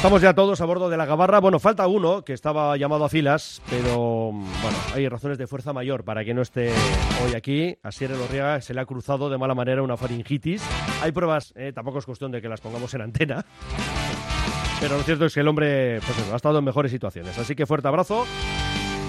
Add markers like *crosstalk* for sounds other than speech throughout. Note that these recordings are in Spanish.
Estamos ya todos a bordo de la gabarra. Bueno, falta uno que estaba llamado a filas, pero bueno, hay razones de fuerza mayor para que no esté hoy aquí. A Sierra Lorriaga se le ha cruzado de mala manera una faringitis. Hay pruebas, eh, tampoco es cuestión de que las pongamos en antena. Pero lo cierto es que el hombre pues ha estado en mejores situaciones. Así que fuerte abrazo.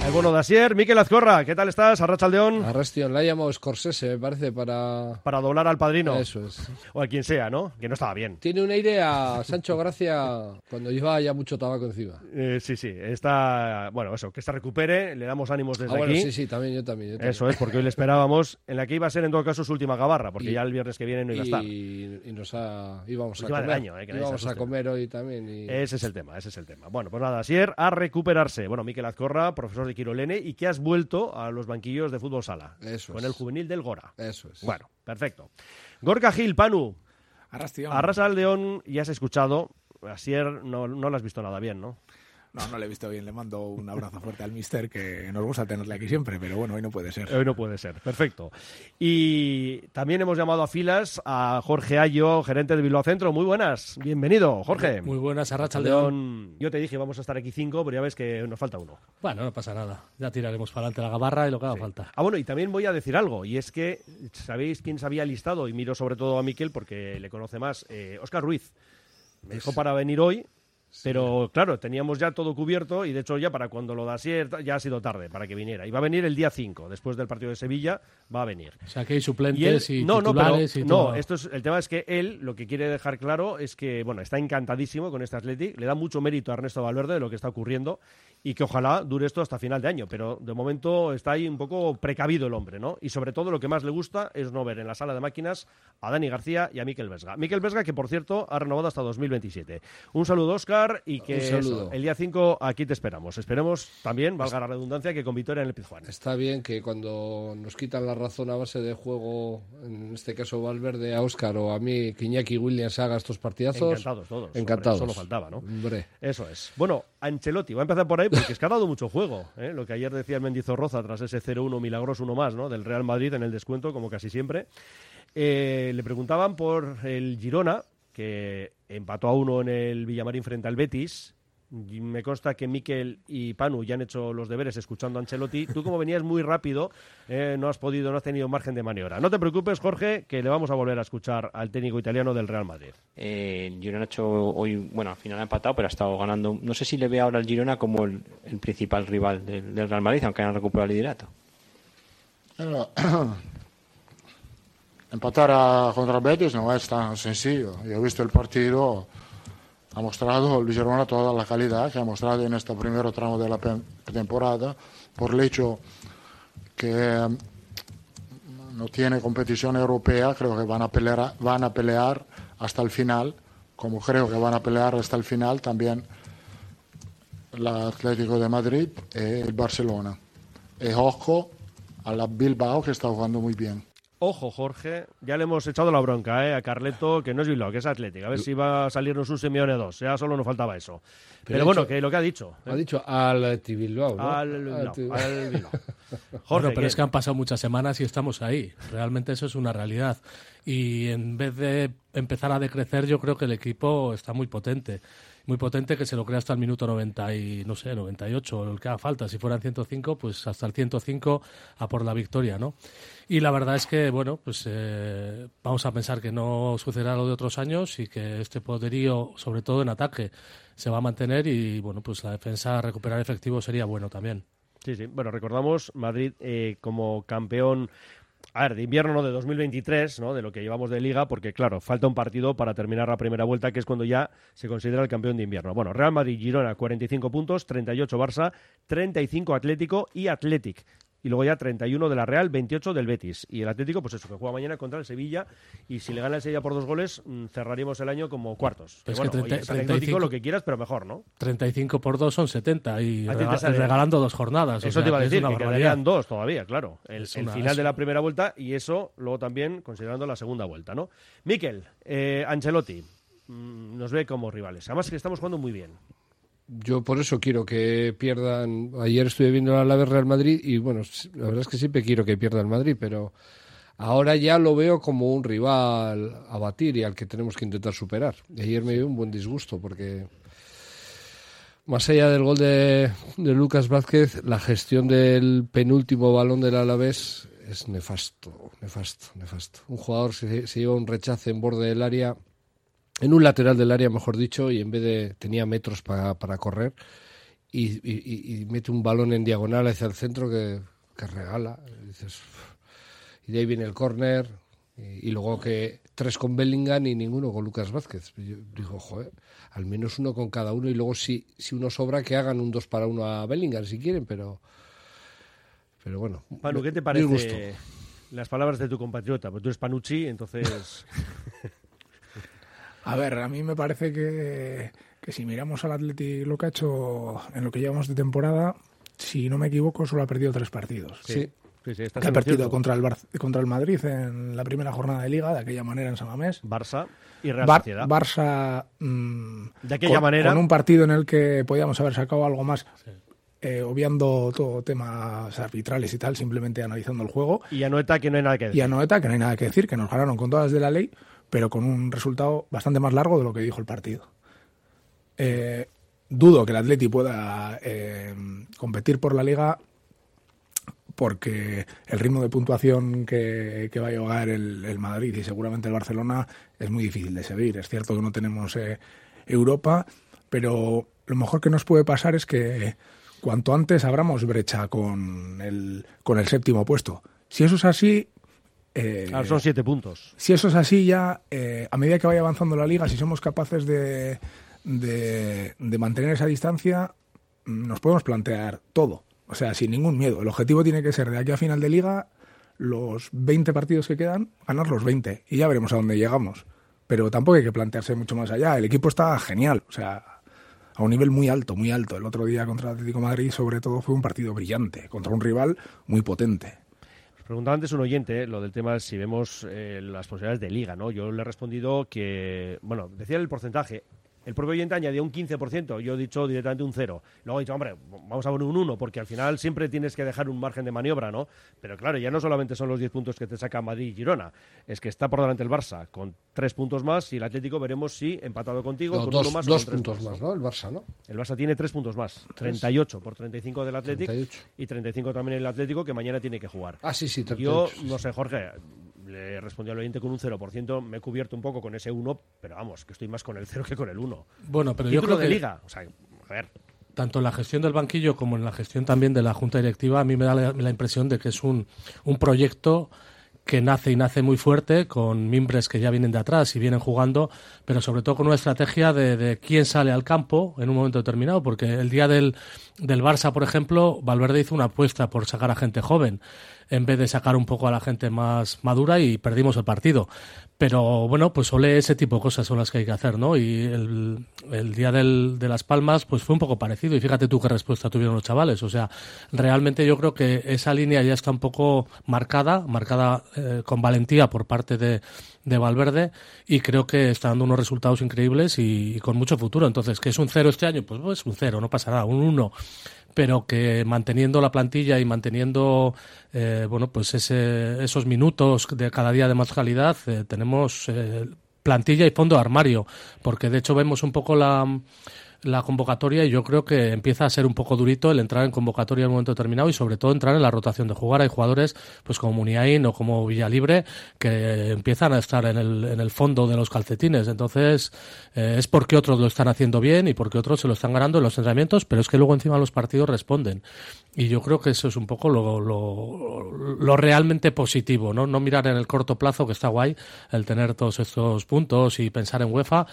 El bueno de Asier, Miquel Azcorra, ¿qué tal estás? Arrachaldeón. Arrastion, la ha llamado Scorsese, me parece, para... Para doblar al padrino. Eso es. O a quien sea, ¿no? Que no estaba bien. Tiene un aire a Sancho Gracia cuando lleva ya mucho tabaco encima. Eh, sí, sí, está... Bueno, eso, que se recupere, le damos ánimos desde Ah, bueno, aquí. sí, sí, también, yo también. yo también. Eso es, porque hoy le esperábamos en la que iba a ser en todo caso su última gabarra, porque Y- ya el viernes que viene no iba a estar. Y, y nos ha... íbamos a Última comer. año, eh, íbamos a comer hoy también. Y... Ese es el tema, ese es el tema. Bueno, pues nada, Asier, a recuperarse. Bueno, Miquel Azcorra, profesor de Quirolene, y que has vuelto a los banquillos de fútbol sala. Eso Con es. el juvenil del Gora. Eso es. Bueno, perfecto. Gorka Gil, Panu, Arrastion. Arrasa al León, ya has escuchado. Asier no, no lo has visto nada bien, ¿no? No, no le he visto bien. Le mando un abrazo fuerte al mister, que nos gusta tenerle aquí siempre, pero bueno, hoy no puede ser. Hoy no puede ser, perfecto. Y también hemos llamado a filas a Jorge Ayo, gerente de Bilbao Centro. Muy buenas, bienvenido, Jorge. Muy buenas, Arracha León. León. Yo te dije, vamos a estar aquí cinco, pero ya ves que nos falta uno. Bueno, no pasa nada. Ya tiraremos para adelante la gabarra y lo que haga falta. Ah, bueno, y también voy a decir algo, y es que, ¿sabéis quién se había listado? Y miro sobre todo a Miquel porque le conoce más. Eh, Óscar Ruiz. Me dijo para venir hoy, pero claro, teníamos ya todo cubierto y de hecho ya para cuando lo da ya ha sido tarde para que viniera. Y va a venir el día 5, después del partido de Sevilla, va a venir. O sea, que hay Y él, suplentes y, no, no, pero, titulares y no, todo. esto es, el tema es que él lo que quiere dejar claro es que, bueno, está encantadísimo con este Athletic, le da mucho mérito a Ernesto Valverde de lo que está ocurriendo y que ojalá dure esto hasta final de año, pero de momento está ahí un poco precavido el hombre, ¿no? Y sobre todo lo que más le gusta es no ver en la sala de máquinas a Dani García y a Miquel Vesga. Miquel Vesga que, por cierto, ha renovado hasta 2027. Un saludo, Oscar, y que eso, el día 5 aquí te esperamos. Esperemos también, valga la redundancia, que con victoria en el Pizjuán. Está bien que cuando nos quitan la razón a base de juego, en este caso Valverde, a Óscar o a mí, que Iñaki Williams haga estos partidazos. Encantados todos. hombre, Encantados. solo faltaba, ¿no? Hombre. Eso es. Bueno, Ancelotti, va a empezar por ahí porque es que ha dado mucho juego. ¿eh? Lo que ayer decía el Mendizorroza tras ese 0-1 milagroso uno más, ¿no? Del Real Madrid en el descuento, como casi siempre. Eh, le preguntaban por el Girona, que empató a uno en el Villamarín frente al Betis. Me consta que Miquel y Panu ya han hecho los deberes escuchando a Ancelotti. Tú, como venías muy rápido, eh, no has podido, no has tenido margen de maniobra. No te preocupes, Jorge, que le vamos a volver a escuchar al técnico italiano del Real Madrid. Eh, Girona ha hecho hoy, bueno, al final ha empatado, pero ha estado ganando. No sé si le ve ahora al Girona como el, el principal rival del, del Real Madrid, aunque han recuperado el liderato. *clears throat* empatar a- contra Betis no es tan sencillo. Yo he visto el partido, ha mostrado el Girona toda la calidad que ha mostrado en este primer tramo de la temporada, por el hecho que mm, no tiene competición europea, creo que van a pelear, van a pelear hasta el final, como creo que van a pelear hasta el final también el Atlético de Madrid y el Barcelona. Y ojo a la Bilbao que está jugando muy bien. Ojo, Jorge, ya le hemos echado la bronca ¿eh? a Carleto, que no es Bilbao, que es Atlético. A ver si va a salirnos un Simeone 2. Ya solo nos faltaba eso. Pero, bueno, dicho- que lo que ha dicho. ¿eh? Ha dicho al Bilbao, ¿no? Al, Al no, Ti- al *laughs* Bilbao. Jorge, Bueno, pero es que han pasado muchas semanas y estamos ahí. Realmente eso es una realidad. Y en vez de empezar a decrecer, yo creo que el equipo está muy potente. Muy potente que se lo crea hasta el minuto 90 y, no sé, 98, o el que haga falta. Si fueran 105, pues hasta el 105 a por la victoria, ¿no? Y la verdad es que, bueno, pues eh, vamos a pensar que no sucederá lo de otros años y que este poderío, sobre todo en ataque, se va a mantener y, bueno, pues la defensa, recuperar efectivo sería bueno también. Sí, sí. Bueno, recordamos Madrid eh, como campeón. A ver, de invierno no de 2023, ¿no? De lo que llevamos de liga, porque claro, falta un partido para terminar la primera vuelta, que es cuando ya se considera el campeón de invierno. Bueno, Real Madrid, Girona, 45 puntos, 38 Barça, 35 Atlético y Athletic, y luego ya 31 de la Real, 28 del Betis. Y el Atlético, pues eso, que juega mañana contra el Sevilla y si le gana el Sevilla por dos goles, mm, cerraríamos el año como cuartos. Es Que que bueno, 30 oye, es anecdótico 35 lo que quieras, pero mejor, ¿no? 35 por 2 son 70 y rega- sale- regalando dos jornadas. o Eso sea, te iba a decir, que quedarían dos todavía, claro. El, final es- de la primera vuelta y eso luego también considerando la segunda vuelta, ¿no? Miquel, eh, Ancelotti, mm, nos ve como rivales. Además que estamos jugando muy bien. Yo por eso quiero que pierdan. Ayer estuve viendo la Real Madrid y bueno, la verdad es que siempre quiero que pierda el Madrid, pero ahora ya lo veo como un rival a batir y al que tenemos que intentar superar. Ayer me dio un buen disgusto porque más allá del gol de, de Lucas Vázquez, la gestión del penúltimo balón del Alavés es nefasto, nefasto, nefasto. Un jugador se, se lleva un rechace en borde del área en un lateral del área, mejor dicho, y en vez de tenía metros para, para correr y, y- y- y mete un balón en diagonal hacia el centro que, que regala. Y, dices, de ahí viene el córner y, luego que tres con Bellingham y ninguno con Lucas Vázquez. Yo digo, joder, al menos uno con cada uno y luego si, si uno sobra que hagan un dos para uno a Bellingham si quieren, pero pero bueno. Panu, ¿qué te parece las palabras de tu compatriota? Pues tú eres Panucci, entonces... *laughs* A ver, a mí me parece que, que si miramos al Atleti lo que ha hecho en lo que llevamos de temporada, si no me equivoco, solo ha perdido tres partidos. Sí. Sí, sí, ha perdido contra el, Bar- contra el Madrid en la primera jornada de Liga, de aquella manera en San Mamés. Barça y Real Bar- Sociedad. Barça mm, De aquella con, manera- con un partido en el que podíamos haber sacado algo más, eh, obviando todo temas arbitrales y tal, simplemente analizando el juego. Y Anoeta, que no hay nada que decir. Y a Noeta, que no hay nada que decir, que nos ganaron con todas de la ley, pero con un resultado bastante más largo de lo que dijo el partido. Eh, dudo que el Atleti pueda eh, competir por la liga porque el ritmo de puntuación que, va a llevar el, el Madrid y seguramente el Barcelona es muy difícil de seguir. Es cierto que no tenemos eh, Europa, pero lo mejor que nos puede pasar es que cuanto antes abramos brecha con el, con el séptimo puesto. Si eso es así, eh, Ahora son siete puntos. si eso es así ya, eh, a medida que vaya avanzando la liga, si somos capaces de, de, de mantener esa distancia, mm, nos podemos plantear todo. O sea, sin ningún miedo. El objetivo tiene que ser de aquí a final de liga, los 20 partidos que quedan, ganar los 20. Y ya veremos a dónde llegamos. Pero tampoco hay que plantearse mucho más allá. El equipo está genial. O sea, a un nivel muy alto, muy alto. El otro día contra el Atlético de Madrid, sobre todo, fue un partido brillante, contra un rival muy potente. Preguntaba antes un oyente eh, lo del tema si vemos eh, las posibilidades de liga, ¿no? Yo le he respondido que, bueno, decía el porcentaje. El propio oyente añadía un 15%, yo he dicho directamente un 0. Luego he dicho, hombre, vamos a poner un 1, porque al final siempre tienes que dejar un margen de maniobra, ¿no? Pero claro, ya no solamente son los 10 puntos que te saca Madrid y Girona, es que está por delante el Barça con 3 puntos más y el Atlético veremos si empatado contigo, No, con dos uno más o dos tres puntos más, ¿no? El Barça, ¿no? El Barça tiene 3 puntos más, 38 por 35 del Atlético 38. y 35 también el Atlético que mañana tiene que jugar. Ah, sí, sí, Yo 38, sí, no sé, Jorge, le respondí al oyente con un 0%, me he cubierto un poco con ese 1, pero vamos, que estoy más con el 0 que con el 1. Bueno, pero yo creo de que liga, o sea, a ver, tanto en la gestión del banquillo como en la gestión también de la junta directiva, a mí me da la, la impresión de que es un, un proyecto que nace y nace muy fuerte, con mimbres que ya vienen de atrás y vienen jugando, pero sobre todo con una estrategia de, de quién sale al campo en un momento determinado, porque el día del, del Barça, por ejemplo, Valverde hizo una apuesta por sacar a gente joven en vez de sacar un poco a la gente más madura y perdimos el partido. Pero bueno, pues solo ese tipo de cosas son las que hay que hacer, ¿no? Y el, día del, de Las Palmas, pues fue un poco parecido. Y fíjate tú qué respuesta tuvieron los chavales. O sea, realmente yo creo que esa línea ya está un poco marcada, marcada eh, con valentía por parte de, de Valverde y creo que está dando unos resultados increíbles y, con mucho futuro. Entonces, ¿qué es un cero este año? Pues es un cero, no pasa nada, un uno pero que manteniendo la plantilla y manteniendo eh, bueno pues ese, esos minutos de cada día de más calidad eh, tenemos eh, plantilla y fondo de armario porque de hecho vemos un poco la la convocatoria y yo creo que empieza a ser un poco durito el entrar en convocatoria en un momento determinado y sobre todo entrar en la rotación de jugar. Hay jugadores pues como Muniain o como Villalibre que empiezan a estar en el, en el fondo de los calcetines. Entonces eh, es porque otros lo están haciendo bien y porque otros se lo están ganando en los entrenamientos, pero es que luego encima los partidos responden. Y yo creo que eso es un poco lo, lo, lo realmente positivo, ¿no? No mirar en el corto plazo, que está guay, el tener todos estos puntos y pensar en UEFA,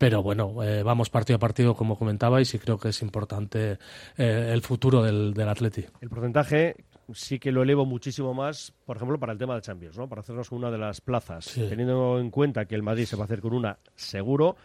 pero bueno, eh, vamos partido a partido, como comentabais, y creo que es importante eh, el futuro del, del Atleti. el porcentaje sí que lo elevo muchísimo más, por ejemplo, para el tema de Champions, ¿no? Para hacernos con una de las plazas, Sí. teniendo en cuenta que el Madrid se va a hacer con una seguro.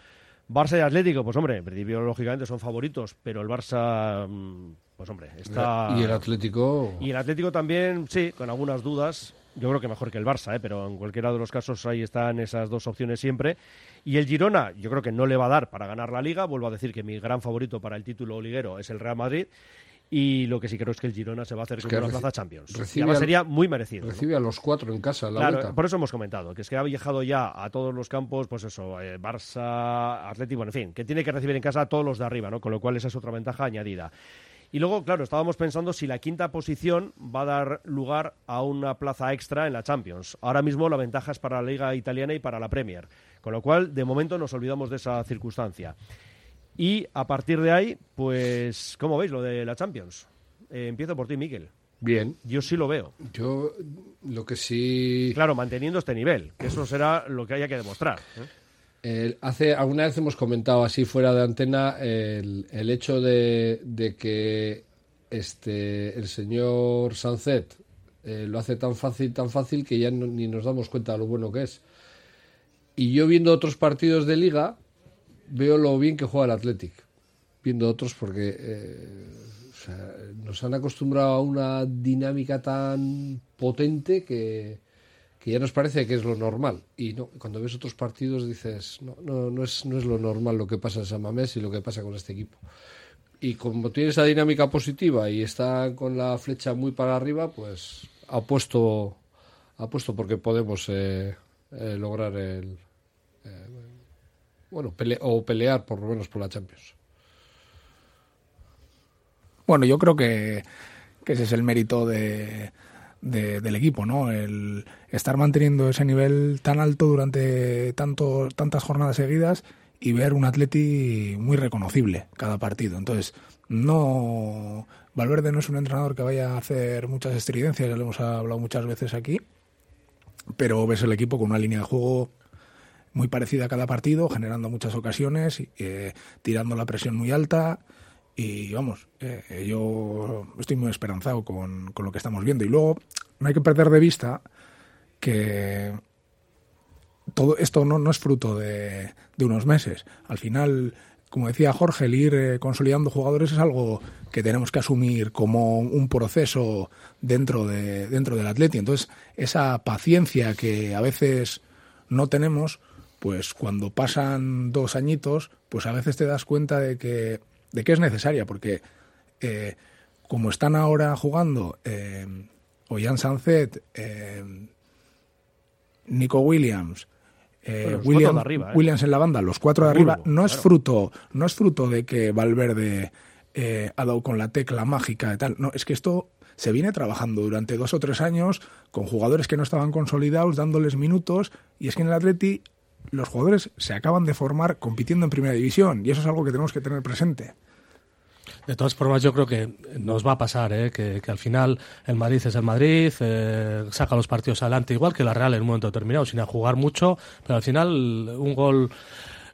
Barça y Atlético, pues hombre, en principio lógicamente son favoritos, pero el Barça, mm, pues hombre, está... Y el Atlético. Y el Atlético también, sí, con algunas dudas. Yo creo que mejor que el Barça, ¿eh? pero en cualquiera de los casos ahí están esas dos opciones siempre. Y el Girona, yo creo que no le va a dar para ganar la liga. Vuelvo a decir que mi gran favorito para el título liguero es el Real Madrid. Y lo que sí creo es que el Girona se va a hacer con que una reci- plaza Champions. Y recibe además al- sería muy merecido. ¿no? Recibe a los cuatro en casa la Claro, vuelta. por eso hemos comentado, que es que ha viajado ya a todos los campos, pues eso, eh, Barça, Atlético, bueno, en fin, que tiene que recibir en casa a todos los de arriba, ¿no? Con lo cual esa es otra ventaja añadida. Y luego, claro, estábamos pensando si la quinta posición va a dar lugar a una plaza extra en la Champions. Ahora mismo la ventaja es para la Liga Italiana y para la Premier, con lo cual de momento nos olvidamos de esa circunstancia. Y a partir de ahí, pues, ¿cómo veis lo de la Champions? Eh, empiezo por ti, Miquel. Bien. Yo sí lo veo. Yo lo que sí. Claro, manteniendo este nivel, que eso será lo que haya que demostrar. ¿eh? El- hace alguna vez hemos comentado así fuera de antena el, el hecho de, de que este el señor Sancet eh, lo hace tan fácil tan fácil que ya ni nos damos cuenta de lo bueno que es. Y yo viendo otros partidos de liga veo lo bien que juega el Athletic. Viendo otros porque eh, nos han acostumbrado a una dinámica tan potente que que ya nos parece que es lo normal. Y no, cuando ves otros partidos dices, no, no, no, es, no es lo normal lo que pasa en San Mamés y lo que pasa con este equipo. Y como tiene esa dinámica positiva y está con la flecha muy para arriba, pues apuesto, apuesto porque podemos eh, eh, lograr el... eh, bueno, o pelear por lo menos por la Champions. Bueno, yo creo que ese es el mérito de, de- del equipo, ¿no? El estar manteniendo ese nivel tan alto durante tantos, tantas jornadas seguidas y ver un Atleti muy reconocible cada partido. Entonces, no. Valverde no es un entrenador que vaya a hacer muchas estridencias, ya lo hemos hablado muchas veces aquí, pero ves el equipo con una línea de juego muy parecida a cada partido, generando muchas ocasiones, eh, tirando la presión muy alta. Y vamos, eh, yo estoy muy esperanzado con, con lo que estamos viendo. Y luego no hay que perder de vista que todo esto no, no es fruto de, de unos meses. Al final, como decía Jorge, el ir eh, consolidando jugadores es algo que tenemos que asumir como un proceso dentro, de, dentro del Atleti. Entonces, esa paciencia que a veces no tenemos, pues cuando pasan dos añitos, pues a veces te das cuenta de que, de que es necesaria, porque eh, como están ahora jugando eh, Ollán Sancet, eh, Nico Williams, eh, William- arriba, ¿eh? Williams en la banda, los cuatro de arriba, no es fruto, no es fruto de que Valverde eh, ha dado con la tecla mágica y tal. No, es que esto se viene trabajando durante dos o tres años con jugadores que no estaban consolidados, dándoles minutos, y es que en el Atleti los jugadores se acaban de formar compitiendo en primera división, y eso es algo que tenemos que tener presente. De todas formas, yo creo que nos va a pasar, ¿eh? que, que al final el Madrid es el Madrid, eh, saca los partidos adelante, igual que la Real en un momento determinado, sin jugar mucho, pero al final un gol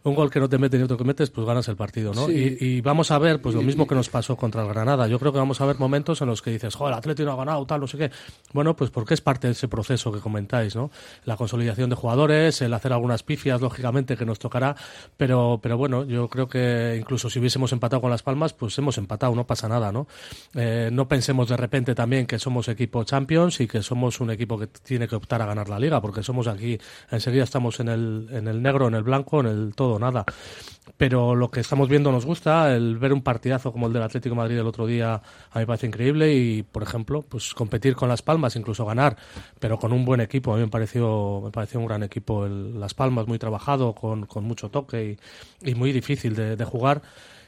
un gol que no te meten y otro que metes, pues ganas el partido, ¿no? Sí. Y, y vamos a ver, pues lo mismo que nos pasó contra el Granada. Yo creo que vamos a ver momentos en los que dices, joder, el Atlético no ha ganado, tal, no sé qué. Bueno, pues porque es parte de ese proceso que comentáis, ¿no? La consolidación de jugadores, el hacer algunas pifias, lógicamente, que nos tocará, pero, pero bueno, yo creo que incluso si hubiésemos empatado con Las Palmas, pues hemos empatado, no pasa nada, ¿no? Eh, no pensemos de repente también que somos equipo Champions y que somos un equipo que tiene que optar a ganar la liga, porque somos aquí, enseguida estamos en el, en el negro, en el blanco, en el todo, nada. Pero lo que estamos viendo nos gusta, el ver un partidazo como el del Atlético Madrid el otro día a mí me parece increíble y, por ejemplo, pues competir con Las Palmas, incluso ganar, pero con un buen equipo, a mí me pareció, me pareció un gran equipo el Las Palmas, muy trabajado, con, con mucho toque y, muy difícil de jugar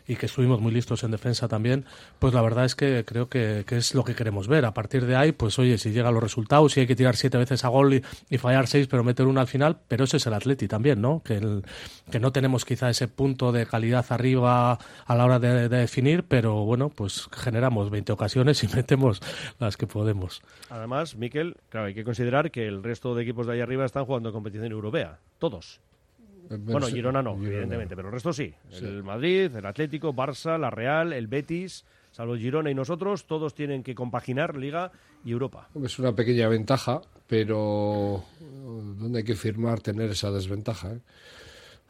y que estuvimos muy listos en defensa también, pues la verdad es que creo que, es lo que queremos ver. A partir de ahí, pues oye, si llegan los resultados, si hay que tirar siete veces a gol y, fallar seis, pero meter una al final, pero ese es el Atleti también, ¿no? Que, no tenemos quizá ese punto de calidad arriba a la hora de, de definir, pero bueno, pues generamos 20 ocasiones y *laughs* metemos las que podemos. Además, Miquel, claro, hay que considerar que el resto de equipos de ahí arriba están jugando competición europea. Todos. Bueno, Girona no, Girona. evidentemente, pero el resto sí. El Madrid, el Atlético, Barça, la Real, el Betis. Salvo Girona y nosotros, todos tienen que compaginar Liga y Europa. Es una pequeña ventaja, pero ¿dónde hay que firmar tener esa desventaja? eh?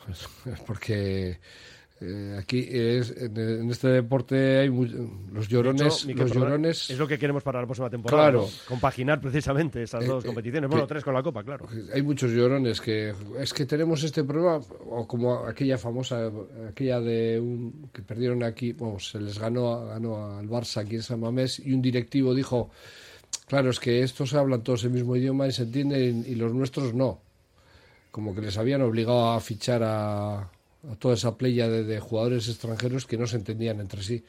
*laughs* Porque eh, aquí es, en, este deporte hay mu- los De llorones, hecho, los llorones Es lo que queremos para la próxima temporada. Claro. ¿no? Compaginar precisamente esas Eh, dos eh, competiciones. que- Bueno, tres con la Copa, claro. hay muchos llorones que es que tenemos este problema o como aquella famosa aquella de un, que perdieron aquí vamos se les ganó ganó al Barça aquí en San Mamés y un directivo dijo claro es que estos hablan todos el mismo idioma y se entienden y los nuestros no como que les habían obligado a fichar a, a toda esa playa de, de jugadores extranjeros que no se entendían entre sí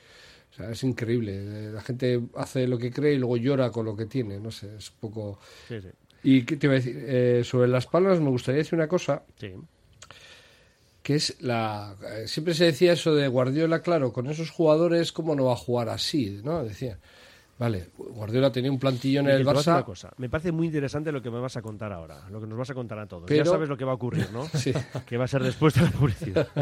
o sea, es increíble. La gente hace lo que cree y luego llora con lo que tiene. No sé, es un poco. Sí, sí. ¿Y qué te iba a decir? Eh, sobre las palmas me gustaría decir una cosa, sí. que es la... eh, Siempre se decía eso de Guardiola, claro, con esos jugadores, ¿cómo no va a jugar así? ¿no? Decía, vale, Guardiola tenía un plantillón en Miguel, el Barça... una cosa. Me parece muy interesante lo que me vas a contar ahora, lo que nos vas a contar a todos. Pero- Ya sabes lo que va a ocurrir, ¿no? *laughs* Sí. Que va a ser después de la publicidad. *laughs*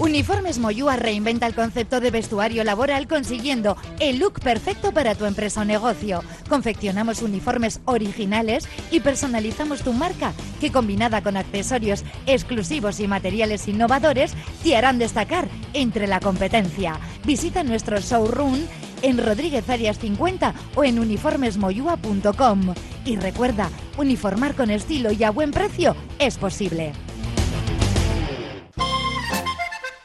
Uniformes Moyúa reinventa el concepto de vestuario laboral consiguiendo el look perfecto para tu empresa o negocio. Confeccionamos uniformes originales y personalizamos tu marca, que combinada con accesorios exclusivos y materiales innovadores, te harán destacar entre la competencia. Visita nuestro showroom en Rodríguez Arias 50 o en uniformesmoyua.com. Y recuerda, uniformar con estilo y a buen precio es posible.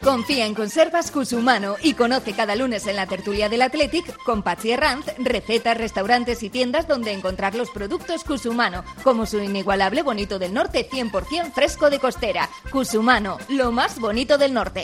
Confía en Conservas Cusumano y conoce cada lunes en la tertulia del Athletic con Patsy Herranz recetas, restaurantes y tiendas donde encontrar los productos Cusumano, como su inigualable bonito del norte 100% fresco de costera. Cusumano, lo más bonito del norte.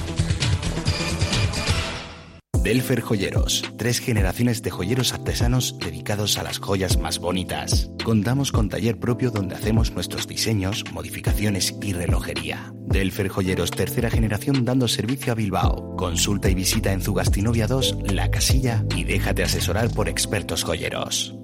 Delfer Joyeros, tres generaciones de joyeros artesanos dedicados a las joyas más bonitas. Contamos con taller propio donde hacemos nuestros diseños, modificaciones y relojería. Delfer Joyeros, tercera generación dando servicio a Bilbao. Consulta y visita en Zugastinovia 2, La Casilla y déjate asesorar por expertos joyeros.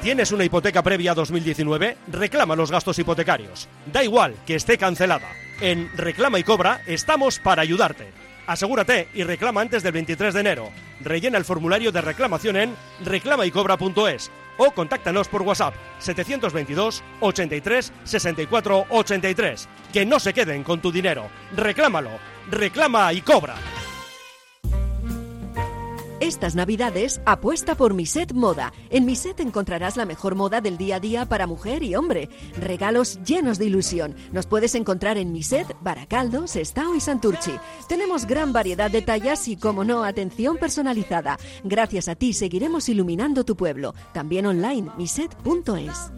¿Tienes una hipoteca previa a 2019? Reclama los gastos hipotecarios. Da igual que esté cancelada. En Reclama y Cobra estamos para ayudarte. Asegúrate y reclama antes del 23 de enero. Rellena el formulario de reclamación en reclamaycobra.es o contáctanos por WhatsApp 722 83 64 83. Que no se queden con tu dinero. Reclámalo. Reclama y cobra. Estas navidades apuesta por Miset Moda. En Miset encontrarás la mejor moda del día a día para mujer y hombre. Regalos llenos de ilusión. Nos puedes encontrar en Miset, Baracaldo, Sestao y Santurchi. Tenemos gran variedad de tallas y, como no, atención personalizada. Gracias a ti seguiremos iluminando tu pueblo. También online, miset.es.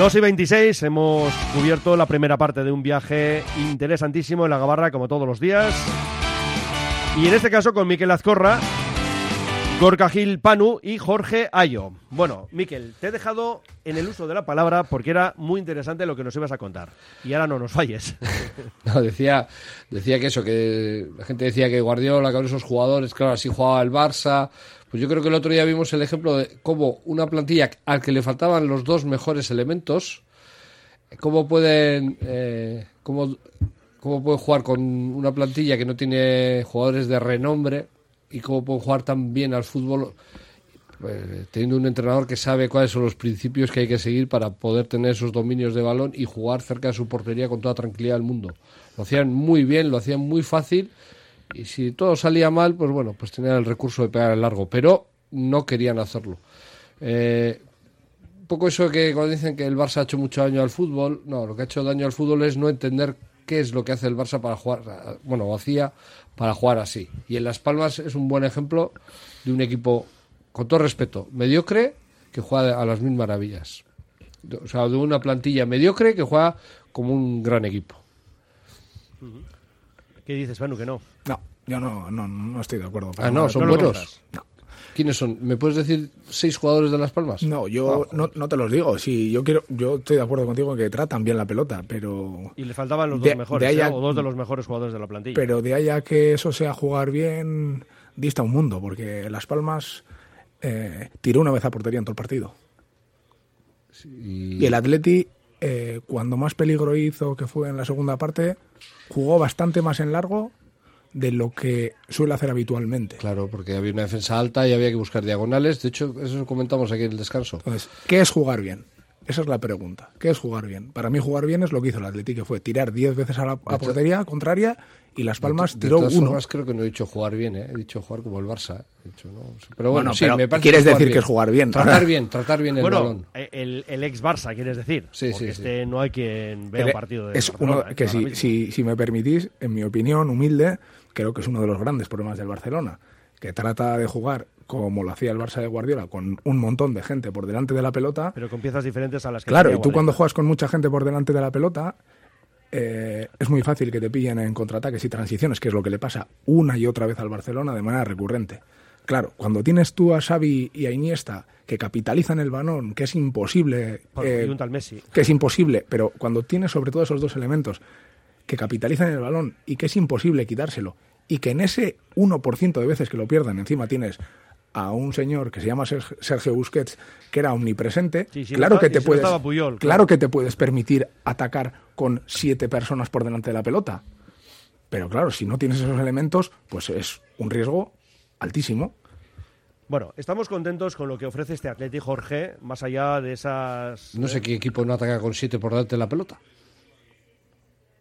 2 y 26, hemos cubierto la primera parte de un viaje interesantísimo en la Gabarra, como todos los días. Y en este caso con Miquel Azcorra, Gorka Gil Panu y Jorge Ayo. Bueno, Miquel, te he dejado en el uso de la palabra porque era muy interesante lo que nos ibas a contar. Y ahora no nos falles. *laughs* No, decía, decía que eso, que la gente decía que Guardiola, con esos jugadores, claro, así jugaba el Barça. Pues yo creo que el otro día vimos el ejemplo de cómo una plantilla al que le faltaban los dos mejores elementos, cómo pueden, eh, cómo, cómo puede jugar con una plantilla que no tiene jugadores de renombre y cómo pueden jugar tan bien al fútbol eh, teniendo un entrenador que sabe cuáles son los principios que hay que seguir para poder tener esos dominios de balón y jugar cerca de su portería con toda tranquilidad del mundo. Lo hacían muy bien, lo hacían muy fácil y si todo salía mal, pues bueno, pues tenían el recurso de pegar el largo, pero no querían hacerlo. Eh, poco eso que cuando dicen que el Barça ha hecho mucho daño al fútbol, no, lo que ha hecho daño al fútbol es no entender qué es lo que hace el Barça para jugar, bueno, hacía para jugar así. Y en Las Palmas es un buen ejemplo de un equipo, con todo respeto, mediocre, que juega a las mil maravillas. O sea, de una plantilla mediocre que juega como un gran equipo. ¿Qué dices, Manu, que no? No, yo no, no, no estoy de acuerdo. Ah, no, son no buenos. ¿Quiénes son? ¿Me puedes decir seis jugadores de Las Palmas? No, yo no, no te los digo. Sí, yo quiero, yo estoy de acuerdo contigo en que tratan bien la pelota, pero Y le faltaban los De- dos mejores, de ahí a- ¿eh? o dos de los mejores jugadores de la plantilla. pero de ahí a que eso sea jugar bien dista un mundo, porque Las Palmas eh, tiró una vez a portería en todo el partido. Y el Atleti, eh, cuando más peligro hizo, que fue en la segunda parte, jugó bastante más en largo de lo que suele hacer habitualmente. Claro, porque había una defensa alta y había que buscar diagonales. De hecho, eso lo comentamos aquí en el descanso. Entonces, ¿qué es jugar bien? Esa es la pregunta. ¿Qué es jugar bien? Para mí jugar bien es lo que hizo el Atleti, que fue tirar 10 veces a la a portería contraria y Las Palmas De tiró todas uno. formas, creo que no he dicho jugar bien, ¿eh? he dicho jugar como el Barça. ¿eh? He dicho, no, pero bueno, Bueno, sí, pero me parece quieres que decir que es jugar bien. Tratar bien, tratar bien el bueno, balón. eh, el, el ex Barça, quieres decir. Sí, Porque sí, sí. este no hay quien vea El- un partido de es uno ¿eh? que si, si me permitís, en mi opinión humilde, creo que es uno de los grandes problemas del Barcelona, que trata de jugar como lo hacía el Barça de Guardiola, con un montón de gente por delante de la pelota. Pero con piezas diferentes a las que Claro, y tú cuando juegas con mucha gente por delante de la pelota, eh, es muy fácil que te pillen en contraataques y transiciones, que es lo que le pasa una y otra vez al Barcelona de manera recurrente. Claro, cuando tienes tú a Xavi y a Iniesta que capitalizan el balón, que es imposible, eh, y un tal Messi. que es imposible, pero cuando tienes sobre todo esos dos elementos que capitalizan el balón y que es imposible quitárselo, y que en ese 1% de veces que lo pierdan encima tienes a un señor que se llama Serg- Sergio Busquets, que era omnipresente, Sí, sí, claro no que te si puedes, Puyol, claro. claro que te puedes permitir atacar con siete personas por delante de la pelota. Pero claro, si no tienes esos elementos, pues es un riesgo altísimo. Bueno, estamos contentos con lo que ofrece este Atleti Jorge, más allá de esas... No sé qué equipo no ataca con siete por delante de la pelota. No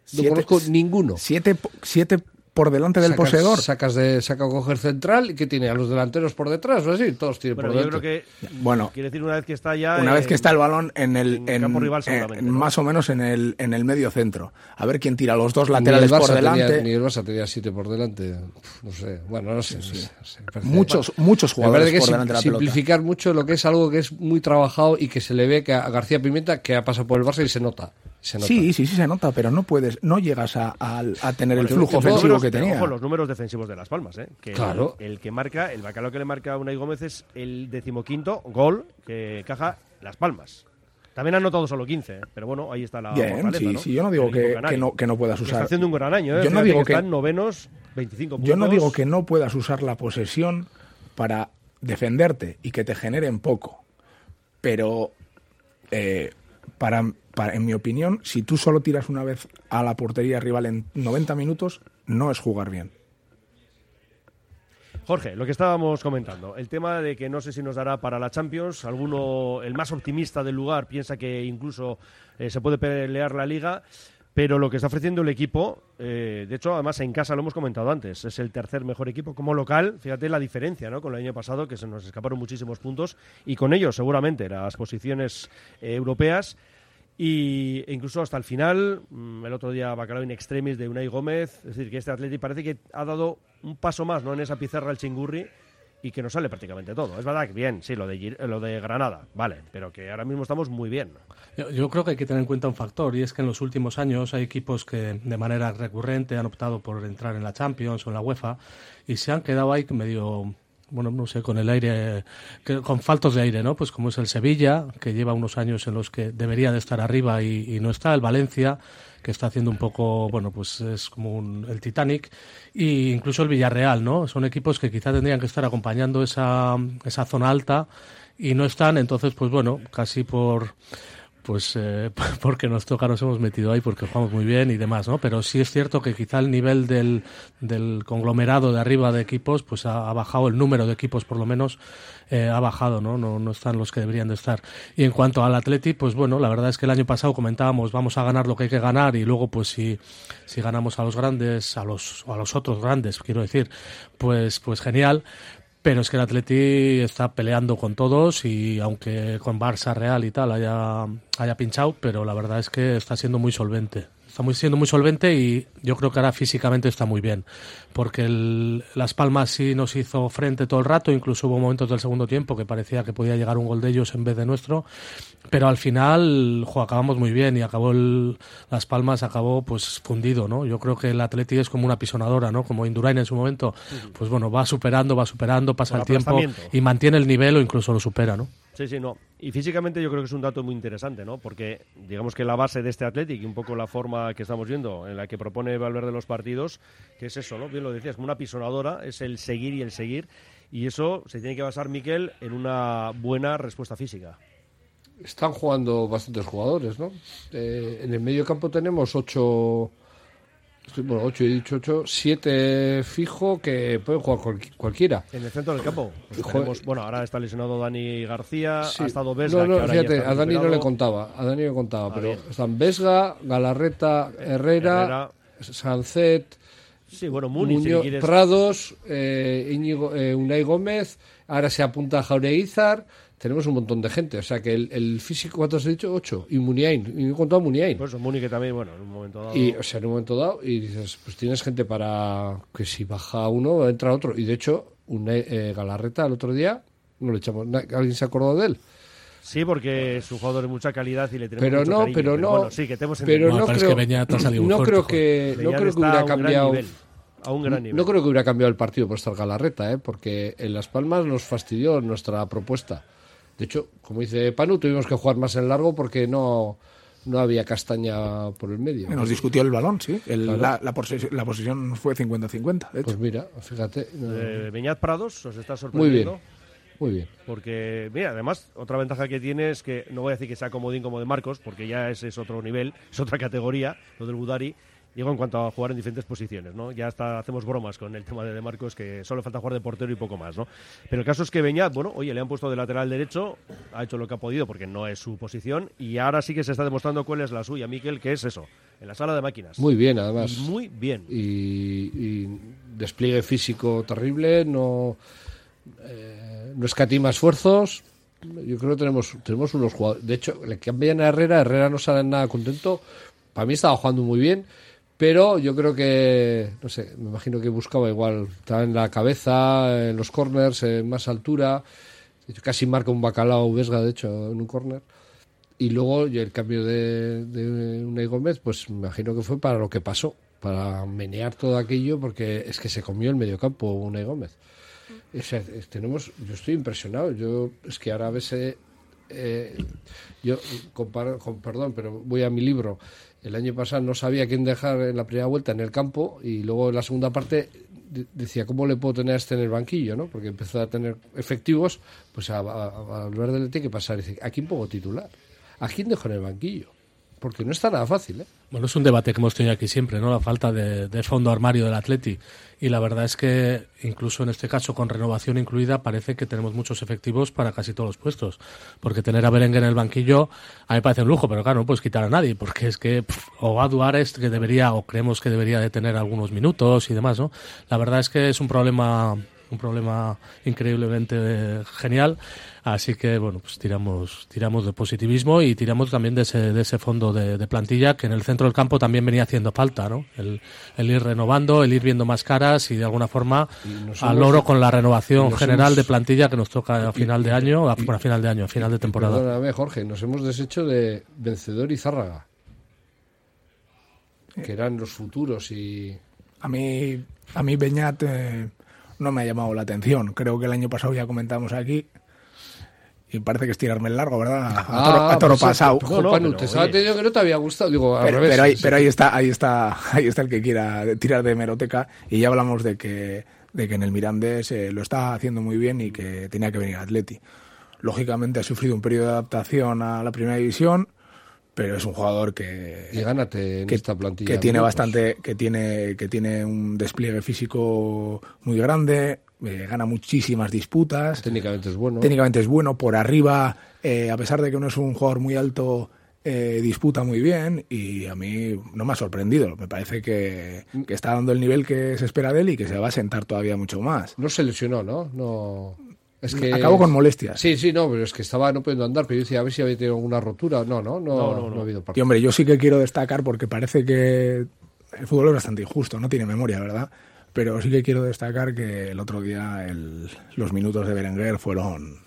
Siete- conozco ninguno. Siete, siete por delante del Sacas- poseedor. Sacas de saca a coger central y que tiene a los delanteros por detrás o así, todos tienen Bueno, por yo delante. creo que... Bueno. Quiere decir, una vez que está ya... Una vez en- que está el balón en el en en, campo rival en- ¿no? más o menos en el en el medio centro. A ver quién tira los dos laterales por delante. Tenía, ni el Barça tenía siete por delante. No sé. Bueno, no sé. no sé, no sé. Me parece- Muchos muchos jugadores por es delante de la pelota. simplificar mucho lo que es algo que es muy trabajado y que se le ve que a García Pimienta que ha pasado por el Barça y se nota. Se nota. Sí, sí, sí se nota, pero no puedes, no llegas a, a- a tener el flujo los ofensivo números- que tenía. Ojo, los números defensivos de Las Palmas, ¿eh? Que Claro. El, el que marca, el bacalao que le marca a Unai Gómez es el decimoquinto gol que caja Las Palmas. También ha anotado solo 15, ¿eh? pero bueno, ahí está la Bien, sí, ¿no? sí, yo no digo que, no, que no puedas usar. Está haciendo un gran año, ¿eh? Yo no digo que que- están novenos, 25 puntos. Yo no digo que no puedas usar la posesión para defenderte y que te generen poco, pero eh, para, en mi opinión, si tú solo tiras una vez a la portería rival en 90 minutos, no es jugar bien. Jorge, lo que estábamos comentando, el tema de que no sé si nos dará para la Champions, alguno, el más optimista del lugar, piensa que incluso eh, se puede pelear la liga, pero lo que está ofreciendo el equipo, eh, de hecho, además en casa lo hemos comentado antes, es el tercer mejor equipo como local, fíjate la diferencia ¿no? con el año pasado, que se nos escaparon muchísimos puntos, y con ellos seguramente las posiciones eh, europeas. Y incluso hasta el final, mm, el otro día bacalao in extremis de Unai Gómez, es decir, que este Atleti parece que ha dado un paso más ¿no? en esa pizarra el chingurri y que nos sale prácticamente todo. Es verdad que bien, sí, lo de, lo de Granada, vale, pero que ahora mismo estamos muy bien. Yo creo que hay que tener en cuenta un factor y es que en los últimos años hay equipos que de manera recurrente han optado por entrar en la Champions o en la UEFA y se han quedado ahí medio bueno, no sé, con el aire, que- con faltos de aire, ¿no? Pues como es el Sevilla, que lleva unos años en los que debería de estar arriba y, no está, el Valencia, que está haciendo un poco, bueno, pues es como un- el Titanic, y incluso el Villarreal, ¿no? Son equipos que quizá tendrían que estar acompañando esa, esa zona alta y no están, entonces, pues bueno, casi por pues eh, *laughs* porque nos toca nos hemos metido ahí porque jugamos muy bien y demás, ¿no? Pero sí es cierto que quizá el nivel del, del conglomerado de arriba de equipos pues ha, bajado, el número de equipos por lo menos eh, ha bajado, ¿no? ¿no? No están los que deberían de estar. Y en cuanto al Atleti, pues bueno, la verdad es que el año pasado comentábamos vamos a ganar lo que hay que ganar y luego pues si, si ganamos a los grandes, a los, a los otros grandes, quiero decir, pues, pues genial Pero es que el Atleti está peleando con todos y aunque con Barça Real y tal haya, haya pinchado, pero la verdad es que está siendo muy solvente. Está muy, siendo muy solvente y yo creo que ahora físicamente está muy bien. Porque el- Las Palmas sí nos hizo frente todo el rato, incluso hubo momentos del segundo tiempo que parecía que podía llegar un gol de ellos en vez de nuestro. Pero al final jo, acabamos muy bien y acabó el, Las Palmas acabó pues fundido, ¿no? Yo creo que el Atleti es como una pisonadora, ¿no? Como Indurain en su momento, pues bueno, va superando, va superando, pasa el tiempo y mantiene el nivel o incluso lo supera, ¿no? Sí, sí, no. Y físicamente yo creo que es un dato muy interesante, ¿no? Porque digamos que la base de este Athletic y un poco la forma que estamos viendo en la que propone Valverde los partidos, que es eso, ¿no? Bien lo decías, como una pisonadora, es el seguir y el seguir. Y eso se tiene que basar, Miquel, en una buena respuesta física. Están jugando bastantes jugadores, ¿no? Eh, en el medio campo tenemos ocho, bueno, ocho, he dicho ocho, siete fijo que pueden jugar cual- cualquiera. En el centro del campo, pues Joder. tenemos- bueno, ahora está lesionado Dani García, Sí. ha estado Vesga, No, no, que ahora ya fíjate, a Dani no le contaba, a Dani no le contaba, Ah, pero bien. están Vesga, Galarreta, Herrera, Herrera. Sancet, Sí, bueno, Muniz, si Muñoz- quieres. Prados, eh, Íñigo, eh, Unai Gómez, ahora se apunta Jauregui tenemos un montón de gente, o sea que el, el físico, ¿cuántos he dicho? Ocho, y Muniain, y he contado Muniain. Pues eso, Muniz que también, bueno, en un momento dado. Y, o sea, en un momento dado, y dices, pues tienes gente para que si baja uno, entra otro. Y de hecho, un eh, Galarreta el otro día, no le echamos, ¿alguien se acordó de él? Sí, porque es un jugador de mucha calidad y le tenemos Pero mucho no, cariño, pero no, bueno, sí, que te hemos pero no pero es creo, que no creo que, no creo que hubiera cambiado, a un gran nivel. no creo que hubiera cambiado el partido por estar Galarreta, ¿eh? porque en Las Palmas nos fastidió nuestra propuesta. De hecho, como dice Panu, tuvimos que jugar más en largo porque no, no había castaña por el medio. Nos discutió el balón, sí. El- Claro. la, la posesión, la posesión fue 50-50, de hecho. Pues mira, fíjate. Eh, Beñat Prados os está muy sorprendiendo. bien, muy bien. Porque, mira, además, otra ventaja que tiene es que no voy a decir que sea comodín como de Marcos, porque ya ese es otro nivel, es otra categoría, lo del Budari. Digo, en cuanto a jugar en diferentes posiciones, ¿no? Ya hasta hacemos bromas con el tema de De Marcos, que solo falta jugar de portero y poco más, ¿no? Pero el caso es que Beñat, bueno, oye, le han puesto de lateral derecho, ha hecho lo que ha podido porque no es su posición, y ahora sí que se está demostrando cuál es la suya, Miquel, que es eso, en la sala de máquinas. Muy bien, además. Muy bien. y, y despliegue físico terrible, no, eh, no escatima esfuerzos. Yo creo que tenemos, tenemos unos jugadores. De hecho, le cambian a Herrera, Herrera no sale nada contento. Para mí estaba jugando muy bien, pero yo creo que, no sé, me imagino que buscaba igual, estaba en la cabeza, en los corners, en más altura. Casi marca un bacalao Vesga, de hecho, en un corner. Y luego el cambio de, de Unai Gómez, pues me imagino que fue para lo que pasó, para menear todo aquello, porque es que se comió el mediocampo Unai Gómez. O sea, tenemos, yo estoy impresionado. Yo es que ahora a veces, eh, yo comparo, con perdón, pero voy a mi libro. El año pasado no sabía quién dejar en la primera vuelta en el campo y luego en la segunda parte de- decía cómo le puedo tener a este en el banquillo, ¿no? Porque empezó a tener efectivos, pues a, a, a le tiene que pasar y decir, ¿a quién pongo titular? ¿A quién dejo en el banquillo? Porque no está nada fácil, ¿eh? Bueno, es un debate que hemos tenido aquí siempre, ¿no? La falta de, de fondo armario del Atleti. Y la verdad es que, incluso en este caso, con renovación incluida, parece que tenemos muchos efectivos para casi todos los puestos. Porque tener a Berenguer en el banquillo, a mí me parece un lujo, pero claro, no puedes quitar a nadie. Porque es que, pff, o a Duárez, que debería, o creemos que debería de tener algunos minutos y demás, ¿no? La verdad es que es un problema un problema increíblemente genial. Así que, bueno, pues tiramos, tiramos de positivismo y tiramos también de ese, de ese fondo de, de plantilla que en el centro del campo también venía haciendo falta, ¿no? El, el ir renovando, el ir viendo más caras y de alguna forma al loro con la renovación general hemos- de plantilla que nos toca a y- final de año, a, bueno, a final de año, a final de temporada. Perdóname, Jorge, nos hemos deshecho de Vencedor y Zárraga, que eran los futuros y... A mí, a mí Beñat eh, no me ha llamado la atención. Creo que el año pasado ya comentamos aquí. Y parece que es tirarme el largo, ¿verdad? A, a toro, a toro pues, pasado. jo, Panu, te que no te había gustado. Digo, al pero, revés. pero ahí, sí. pero ahí está, ahí está, *laughs* ahí está el que quiera tirar de hemeroteca y ya hablamos de que, de que en el Mirandés eh, lo está haciendo muy bien y que tenía que venir Atleti. Lógicamente ha sufrido un periodo de adaptación a la primera división, pero es un jugador que Y gánate en que, esta plantilla. que tiene bastante, que tiene, que tiene un despliegue físico muy grande, eh, gana muchísimas disputas. Técnicamente es bueno. Técnicamente es bueno, por arriba, eh, a pesar de que no es un jugador muy alto, eh, disputa muy bien y a mí no me ha sorprendido. Me parece que, que está dando el nivel que se espera de él y que se va a sentar todavía mucho más. No se lesionó, ¿no? No. Es que Acabó con molestias. Sí, sí, no, pero es que estaba no pudiendo andar, pero yo decía a ver si había tenido alguna rotura. No, no, no, no, ha habido Y partido. hombre, yo sí que quiero destacar porque parece que el fútbol es bastante injusto, no tiene memoria, ¿verdad? Pero sí que quiero destacar que el otro día el- los minutos de Berenguer fueron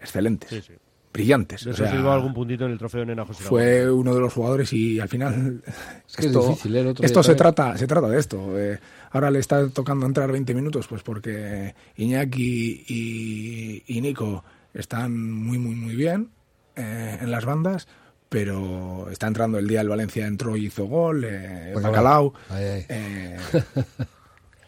excelentes, brillantes. De O eso sea, algún puntito en el trofeo de Nena José fue uno de los jugadores y al final Es que es difícil, ¿eh? El otro esto se trata se trata de esto Eh, ahora le está tocando entrar 20 minutos pues porque Iñaki y, y Nico están muy muy muy bien eh, en las bandas pero está entrando el día el Valencia entró y hizo gol eh, Bacalao. Bacalao Ay, ay. eh, *laughs*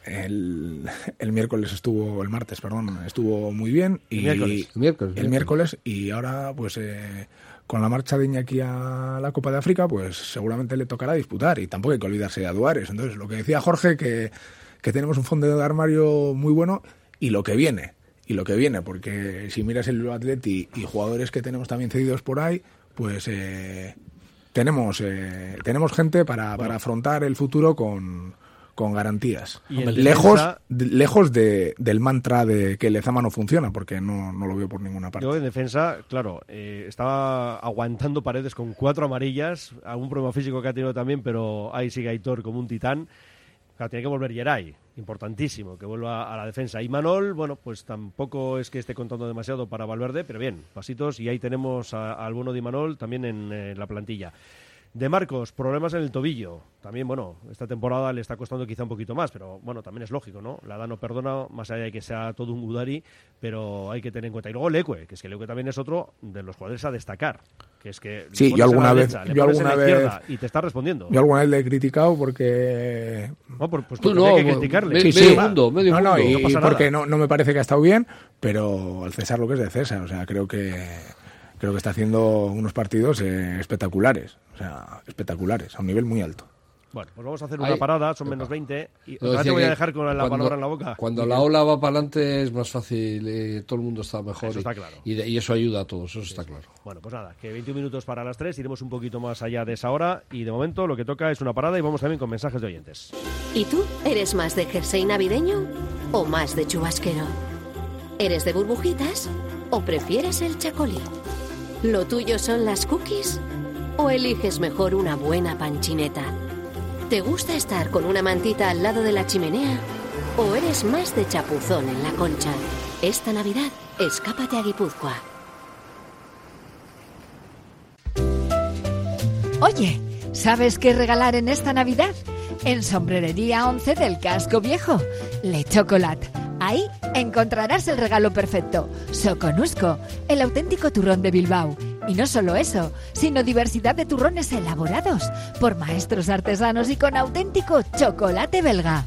el, el miércoles estuvo, el martes, perdón, estuvo muy bien. Y, El miércoles. El miércoles, el miércoles, y ahora, pues, eh, con la marcha de Iñaki a la Copa de África, pues seguramente le tocará disputar. Y tampoco hay que olvidarse de Aduares. Entonces, lo que decía Jorge, que, que tenemos un fondo de armario muy bueno y lo que viene. Y lo que viene, porque si miras el Atleti y jugadores que tenemos también cedidos por ahí, pues eh, tenemos, eh, tenemos gente para, para afrontar el futuro con, con garantías. Y Lejos, defensa- de- lejos de, del mantra de que Lezama no funciona, porque no, no lo veo por ninguna parte. Yo en defensa, claro, eh, estaba aguantando paredes con cuatro amarillas, algún problema físico que ha tenido también, pero ahí sigue Aitor como un titán. Claro, tiene que volver Geray, importantísimo, que vuelva a la defensa. Y Manol, bueno, pues tampoco es que esté contando demasiado para Valverde, pero bien, pasitos, y ahí tenemos a- al bueno de Manol también en eh, la plantilla. De Marcos, problemas en el tobillo. También, bueno, esta temporada le está costando quizá un poquito más, pero bueno, también es lógico, ¿no? La edad no perdona, más allá de que sea todo un Gudari, pero hay que tener en cuenta. Y luego Leque, que es que Leque también es otro de los jugadores a destacar. Que es que le Sí, yo alguna vez- derecha, yo alguna y te está respondiendo. Yo alguna vez le he criticado porque... No, pues Tú porque no, hay que me- criticarle. me- Sí, medio sí. mundo, medio no, no, mundo. y No pasa nada. porque no, no me parece que ha estado bien, pero al César lo que es de César, o sea, creo que creo que está haciendo unos partidos eh, espectaculares, o sea, espectaculares, a un nivel muy alto. Bueno, pues vamos a hacer Ahí- una parada, son menos 20. Y vez te voy a dejar con la cuando- palabra en la boca. Cuando la ola va para adelante es más fácil, eh, todo el mundo está mejor. Eso y- está claro. Y, de- y eso ayuda a todos, eso está claro. Bueno, pues nada, que 21 minutos para las 3, iremos un poquito más allá de esa hora y de momento lo que toca es una parada y vamos también con mensajes de oyentes. ¿Y tú? ¿Eres más de jersey navideño o más de chubasquero? ¿Eres de burbujitas o prefieres el chacolí? ¿Lo tuyo son las cookies o eliges mejor una buena panchineta? ¿Te gusta estar con una mantita al lado de la chimenea o eres más de chapuzón en la concha? Esta Navidad, escápate a Guipúzcoa. Oye, ¿sabes qué regalar en esta Navidad? En Sombrerería 11 del Casco Viejo, Le Chocolat. Ahí encontrarás el regalo perfecto. Soconusco, el auténtico turrón de Bilbao. Y no solo eso, sino diversidad de turrones elaborados por maestros artesanos y con auténtico chocolate belga.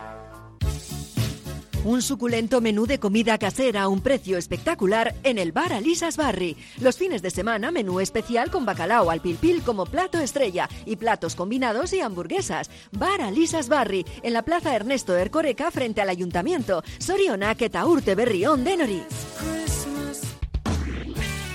Un suculento menú de comida casera a un precio espectacular en el bar Alisas Barri. Los fines de semana, menú especial con bacalao al pilpil como plato estrella y platos combinados y hamburguesas. Bar Alisas Barri, en la plaza Ernesto Ercoreca frente al ayuntamiento. Sorionak eta urte berrión de.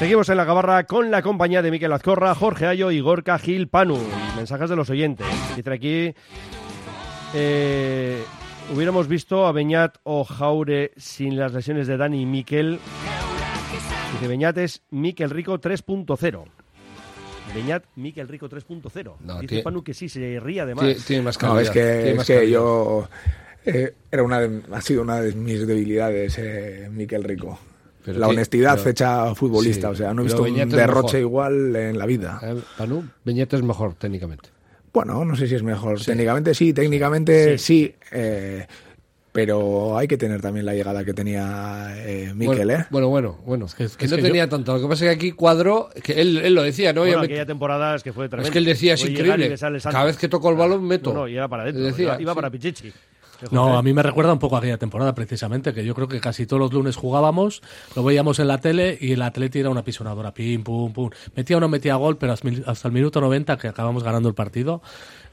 Seguimos en la gabarra con la compañía de Miquel Azcorra, Jorge Ayo y Gorka Gil Panu. Mensajes de los oyentes. Dice aquí. eh, hubiéramos visto a Beñat o Jaure sin las lesiones de Dani y Miquel. Dice Beñat es Miquel Rico 3.0. Beñat, Miquel Rico 3.0. No, Dice tiene- Panu que sí, se ría además. Tiene- tiene más No, calidad. es que, es más que calidad. yo. eh, era una de- ha sido una de mis debilidades, eh, Miquel Rico. Pero la que- honestidad pero- hecha futbolista. sí, o sea, no he visto un es derroche mejor. igual en la vida. Panu, Beñat es mejor técnicamente. Bueno, no sé si es mejor. Técnicamente sí, técnicamente sí. eh, pero hay que tener también la llegada que tenía eh, Miquel, bueno, ¿eh? Bueno, bueno, bueno. que, es no que tenía yo- tanto. Lo que pasa es que aquí cuadró, que él, él lo decía, ¿no? Bueno, aquella temporada es que fue tremendo. es que él decía, es increíble. Cada vez que toco el balón, meto. No, no, y era para adentro. Decía, iba iba sí. para Pichichi. No, a mí me recuerda un poco a aquella temporada, precisamente, que yo creo que casi todos los lunes jugábamos, lo veíamos en la tele y el Atleti era una pisonadora, pim, pum, pum. Metía o no metía gol, pero hasta el- minuto 90, que acabamos ganando el partido,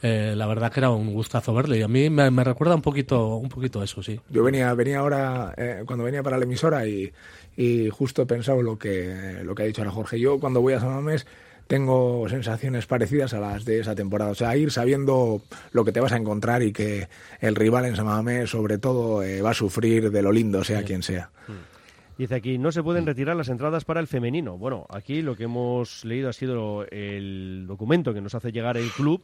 eh, la verdad que era un gustazo verle. Y a mí me, me recuerda un poquito, un poquito eso, sí. Yo venía, venía ahora, eh, cuando venía para la emisora y, y justo he pensado lo que, lo que ha dicho ahora Jorge. Yo cuando voy a San Mamés tengo sensaciones parecidas a las de esa temporada. O sea, ir sabiendo lo que te vas a encontrar y que el rival en San Mamés, sobre todo, eh, va a sufrir de lo lindo, sea quien sea. Dice aquí, no se pueden retirar las entradas para el femenino. Bueno, aquí lo que hemos leído ha sido el documento que nos hace llegar el club,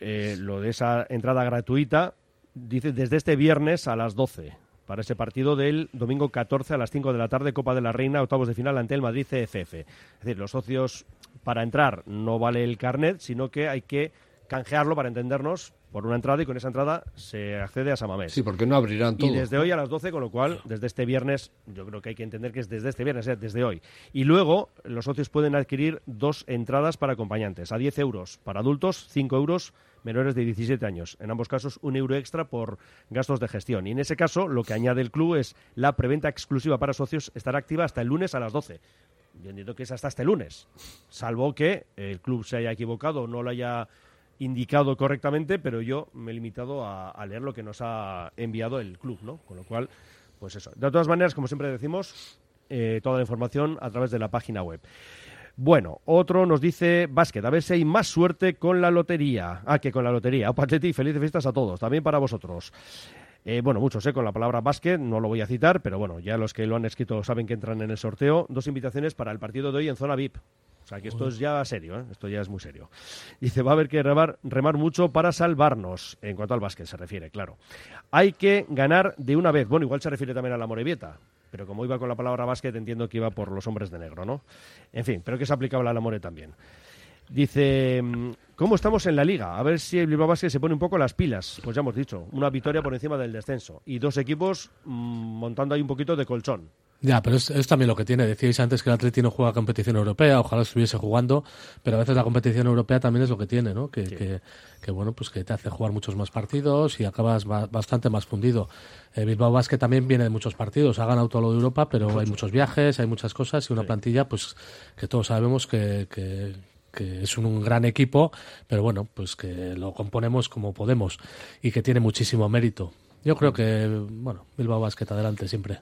eh, lo de esa entrada gratuita, dice desde este viernes a las 12 para ese partido del domingo 14 a las 5 de la tarde, Copa de la Reina, octavos de final ante el Madrid CFF. Es decir, los socios para entrar no vale el carnet, sino que hay que canjearlo para entendernos por una entrada y con esa entrada se accede a Samamés. Sí, porque no abrirán todo. Y desde hoy a las 12, con lo cual, desde este viernes, yo creo que hay que entender que es desde este viernes, es desde hoy. Y luego, los socios pueden adquirir dos entradas para acompañantes, a 10 euros para adultos, 5 euros menores de 17 años. En ambos casos, un euro extra por gastos de gestión. Y en ese caso, lo que añade el club es la preventa exclusiva para socios estará activa hasta el lunes a las 12. Yo entiendo que es hasta este lunes, salvo que el club se haya equivocado o no lo haya indicado correctamente, pero yo me he limitado a, leer lo que nos ha enviado el club, ¿no? Con lo cual, pues eso. De todas maneras, como siempre decimos, eh, toda la información a través de la página web. Bueno, otro nos dice básquet, a ver si hay más suerte con la lotería. Ah, que con la lotería. Opachetti, felices fiestas a todos, también para vosotros. Eh, bueno, muchos eh, con la palabra básquet, no lo voy a citar, pero bueno, ya los que lo han escrito saben que entran en el sorteo. Dos invitaciones para el partido de hoy en zona VIP. O sea que esto es ya serio, ¿eh? esto ya es muy serio. Dice, va a haber que remar, remar mucho para salvarnos, en cuanto al básquet se refiere, claro. Hay que ganar de una vez. Bueno, igual se refiere también a la Morevieta, pero como iba con la palabra básquet, entiendo que iba por los hombres de negro, ¿no? En fin, pero que es aplicable a la More también. Dice, mm, ¿cómo estamos en la liga? A ver si el Bilbao Basket se pone un poco las pilas. Pues ya hemos dicho, una victoria por encima del descenso y dos equipos mm, montando ahí un poquito de colchón. Ya, pero es, es también lo que tiene. Decíais antes que el Atleti no juega competición europea, ojalá estuviese jugando, pero a veces la competición europea también es lo que tiene, ¿no? Que, que, que, bueno, pues que te hace jugar muchos más partidos y acabas ba- bastante más fundido. Eh, Bilbao Basket también viene de muchos partidos, ha ganado todo lo de Europa, pero hay muchos viajes, hay muchas cosas y una plantilla, pues que todos sabemos que, que, que es un gran equipo, pero bueno, pues que lo componemos como podemos y que tiene muchísimo mérito. Yo creo que, bueno, Bilbao Basket adelante siempre.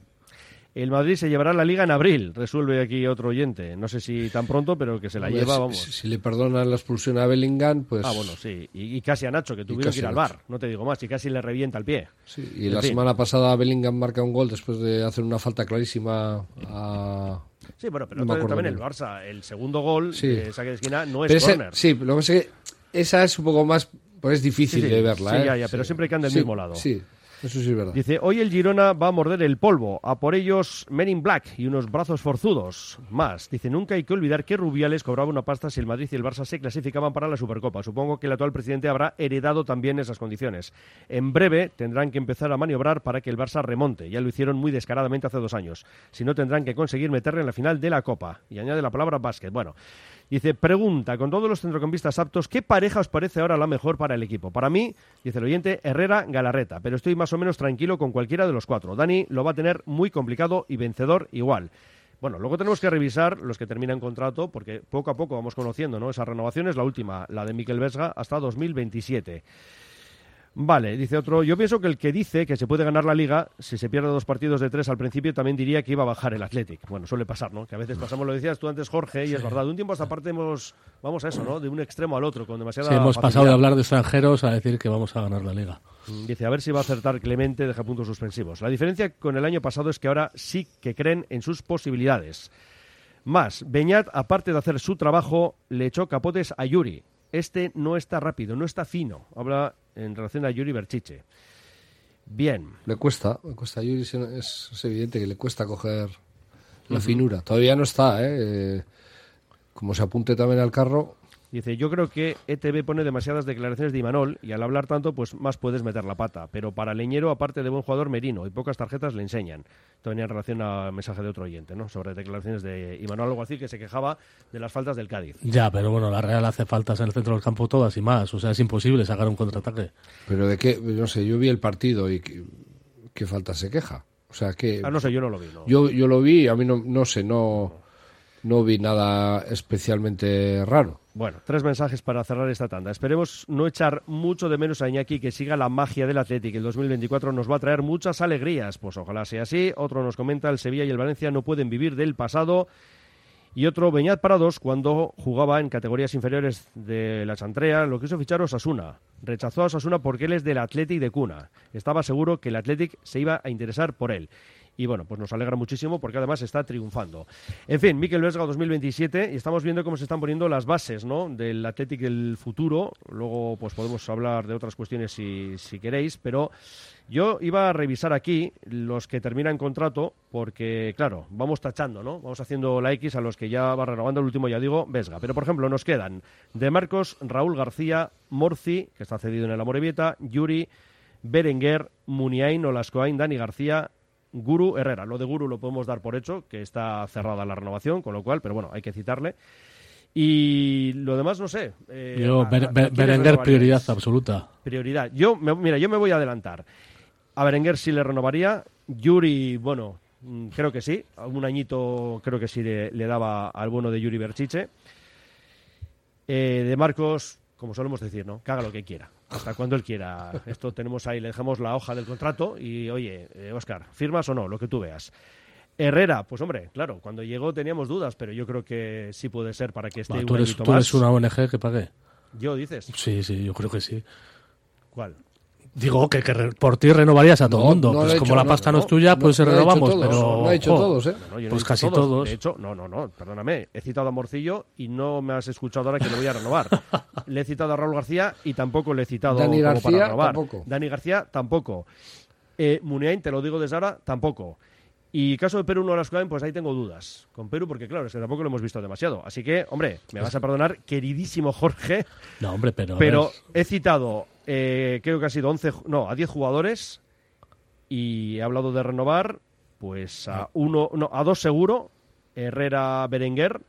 El Madrid se llevará la liga en abril, resuelve aquí otro oyente. No sé si tan pronto, pero que se la lleva, si- vamos. Si, si le perdonan la expulsión a Bellingham, pues... Ah, bueno, sí. Y, y casi a Nacho, que tuvieron que ir a al bar. No te digo más. Y casi le revienta el pie. Y En la fin. semana pasada Bellingham marca un gol después de hacer una falta clarísima a... Sí, bueno, pero No también el. Barça, el segundo gol Sí. de saque de esquina no es Pero ese- córner. sí, lo que pasa es que esa es un poco más... Pues es difícil Sí, sí. de verla, Sí, ¿eh? ya, ya, pero siempre que anda del mismo lado. Sí, eso sí verdad. Dice, hoy el Girona va a morder el polvo, a por ellos Men in Black y unos brazos forzudos. Más, dice, nunca hay que olvidar que Rubiales cobraba una pasta si el Madrid y el Barça se clasificaban para la Supercopa. Supongo que el actual presidente habrá heredado también esas condiciones. En breve tendrán que empezar a maniobrar para que el Barça remonte. Ya lo hicieron muy descaradamente hace dos años. Si no, tendrán que conseguir meterle en la final de la Copa. Y añade la palabra básquet. Bueno, Dice, pregunta, con todos los centrocampistas aptos, ¿qué pareja os parece ahora la mejor para el equipo? Para mí, dice el oyente, Herrera, Galarreta, pero estoy más o menos tranquilo con cualquiera de los cuatro. Dani lo va a tener muy complicado y vencedor igual. Bueno, luego tenemos que revisar los que terminan contrato, porque poco a poco vamos conociendo, ¿no? Esa renovación es la última, la de Miquel Vesga, hasta 2027. Vale, dice otro, yo pienso que el que dice que se puede ganar la liga, si se pierde dos partidos de tres al principio, también diría que iba a bajar el Athletic. Bueno, suele pasar, ¿no? Que a veces pasamos, lo decías tú antes, Jorge, y es verdad, de un tiempo a esta parte hemos, vamos a eso, ¿no? De un extremo al otro, con demasiada Sí, hemos pasado de hablar de extranjeros a decir que vamos a ganar la liga. Mm, Dice, a ver si va a acertar Clemente, deja puntos suspensivos. La diferencia con el año pasado es que ahora sí que creen en sus posibilidades. Más, Beñat, aparte de hacer su trabajo, le echó capotes a Yuri. Este no está rápido, no está fino. Habla en relación a Yuri Berchiche. Bien. Le cuesta, le cuesta a Yuri, es, es evidente que le cuesta coger la finura. Todavía no está, ¿eh? Eh, Como se apunte también al carro, Dice, yo creo que ETV pone demasiadas declaraciones de Imanol y al hablar tanto, pues más puedes meter la pata. Pero para Leñero, aparte de buen jugador, Merino y pocas tarjetas le enseñan. Esto venía en relación al mensaje de otro oyente, ¿no? Sobre declaraciones de Imanol Alguacil, que se quejaba de las faltas del Cádiz. Ya, pero bueno, la Real hace faltas en el centro del campo todas y más. O sea, es imposible sacar un contraataque. pero de qué, no sé, yo vi el partido y qué, qué falta se queja. O sea, que... Ah, no sé, yo no lo vi, ¿no? Yo, yo lo vi, a mí no, no sé, no, no vi nada especialmente raro. Bueno, tres mensajes para cerrar esta tanda. Esperemos no echar mucho de menos a Iñaki que siga la magia del Athletic. El 2024 nos va a traer muchas alegrías. Pues ojalá sea así. Otro nos comenta, el Sevilla y el Valencia no pueden vivir del pasado. Y otro, Beñat Parados, cuando jugaba en categorías inferiores de la Chantrea, lo quiso fichar Osasuna. Rechazó a Osasuna porque él es del Athletic de cuna. Estaba seguro que el Athletic se iba a interesar por él. Y bueno, pues nos alegra muchísimo porque además está triunfando. En fin, Miquel Vesga 2027 y estamos viendo cómo se están poniendo las bases ¿no? del Athletic del futuro. Luego pues podemos hablar de otras cuestiones si, si queréis, pero yo iba a revisar aquí los que terminan contrato porque, claro, vamos tachando, ¿no? Vamos haciendo la X a los que ya va renovando el último, ya digo, Vesga. Pero, por ejemplo, nos quedan De Marcos, Raúl García, Morci, que está cedido en el Amorebieta, Yuri, Berenguer, Muniain, Olascoain, Dani García, Guru Herrera. Lo de Guru lo podemos dar por hecho, que está cerrada la renovación, con lo cual, pero bueno, hay que citarle. Y lo demás no sé. Eh, Yo, ¿a- a- Ber- a Ber- quiénes Berenguer, prioridad absoluta. Prioridad. Yo, me- mira, yo me voy a adelantar. A Berenguer sí le renovaría. Yuri, bueno, mm, creo que sí. Un añito creo que sí le, le daba al bueno de Yuri Berchiche. Eh, de Marcos, como solemos decir, ¿no? Haga lo que quiera. Hasta cuando él quiera. Esto tenemos ahí, le dejamos la hoja del contrato y, oye, eh, Oscar, ¿firmas o no? Lo que tú veas. Herrera, pues hombre, claro, cuando llegó teníamos dudas, pero yo creo que sí puede ser para que esté Va, un tú, eres, añito tú más. eres una ONG que pague. Yo, dices. Sí, sí, yo creo que sí. ¿Cuál? Digo que, que por ti renovarías a todo el No, mundo. no pues lo como hecho, la pasta no, es tuya, no, pues no lo he renovamos. todos, pero, no lo he hecho todos, ¿eh? Yo he pues dicho casi todos. todos. De hecho, no, no, no, perdóname. He citado a Morcillo y no me has escuchado ahora que le voy a renovar. *laughs* le he citado a Raúl García y tampoco le he citado Dani como García, para renovar. tampoco. Dani García tampoco. Eh, Muniain, te lo digo desde ahora, tampoco. Y caso de Perú no las pues ahí tengo dudas. Con Perú, porque claro, es que tampoco lo hemos visto demasiado. Así que, hombre, me vas a perdonar, queridísimo Jorge, No, hombre, pero. pero he citado, eh, creo que ha sido 11, ju- no, a 10 jugadores y he hablado de renovar, pues a uno, no, a dos seguro, Herrera Berenguer,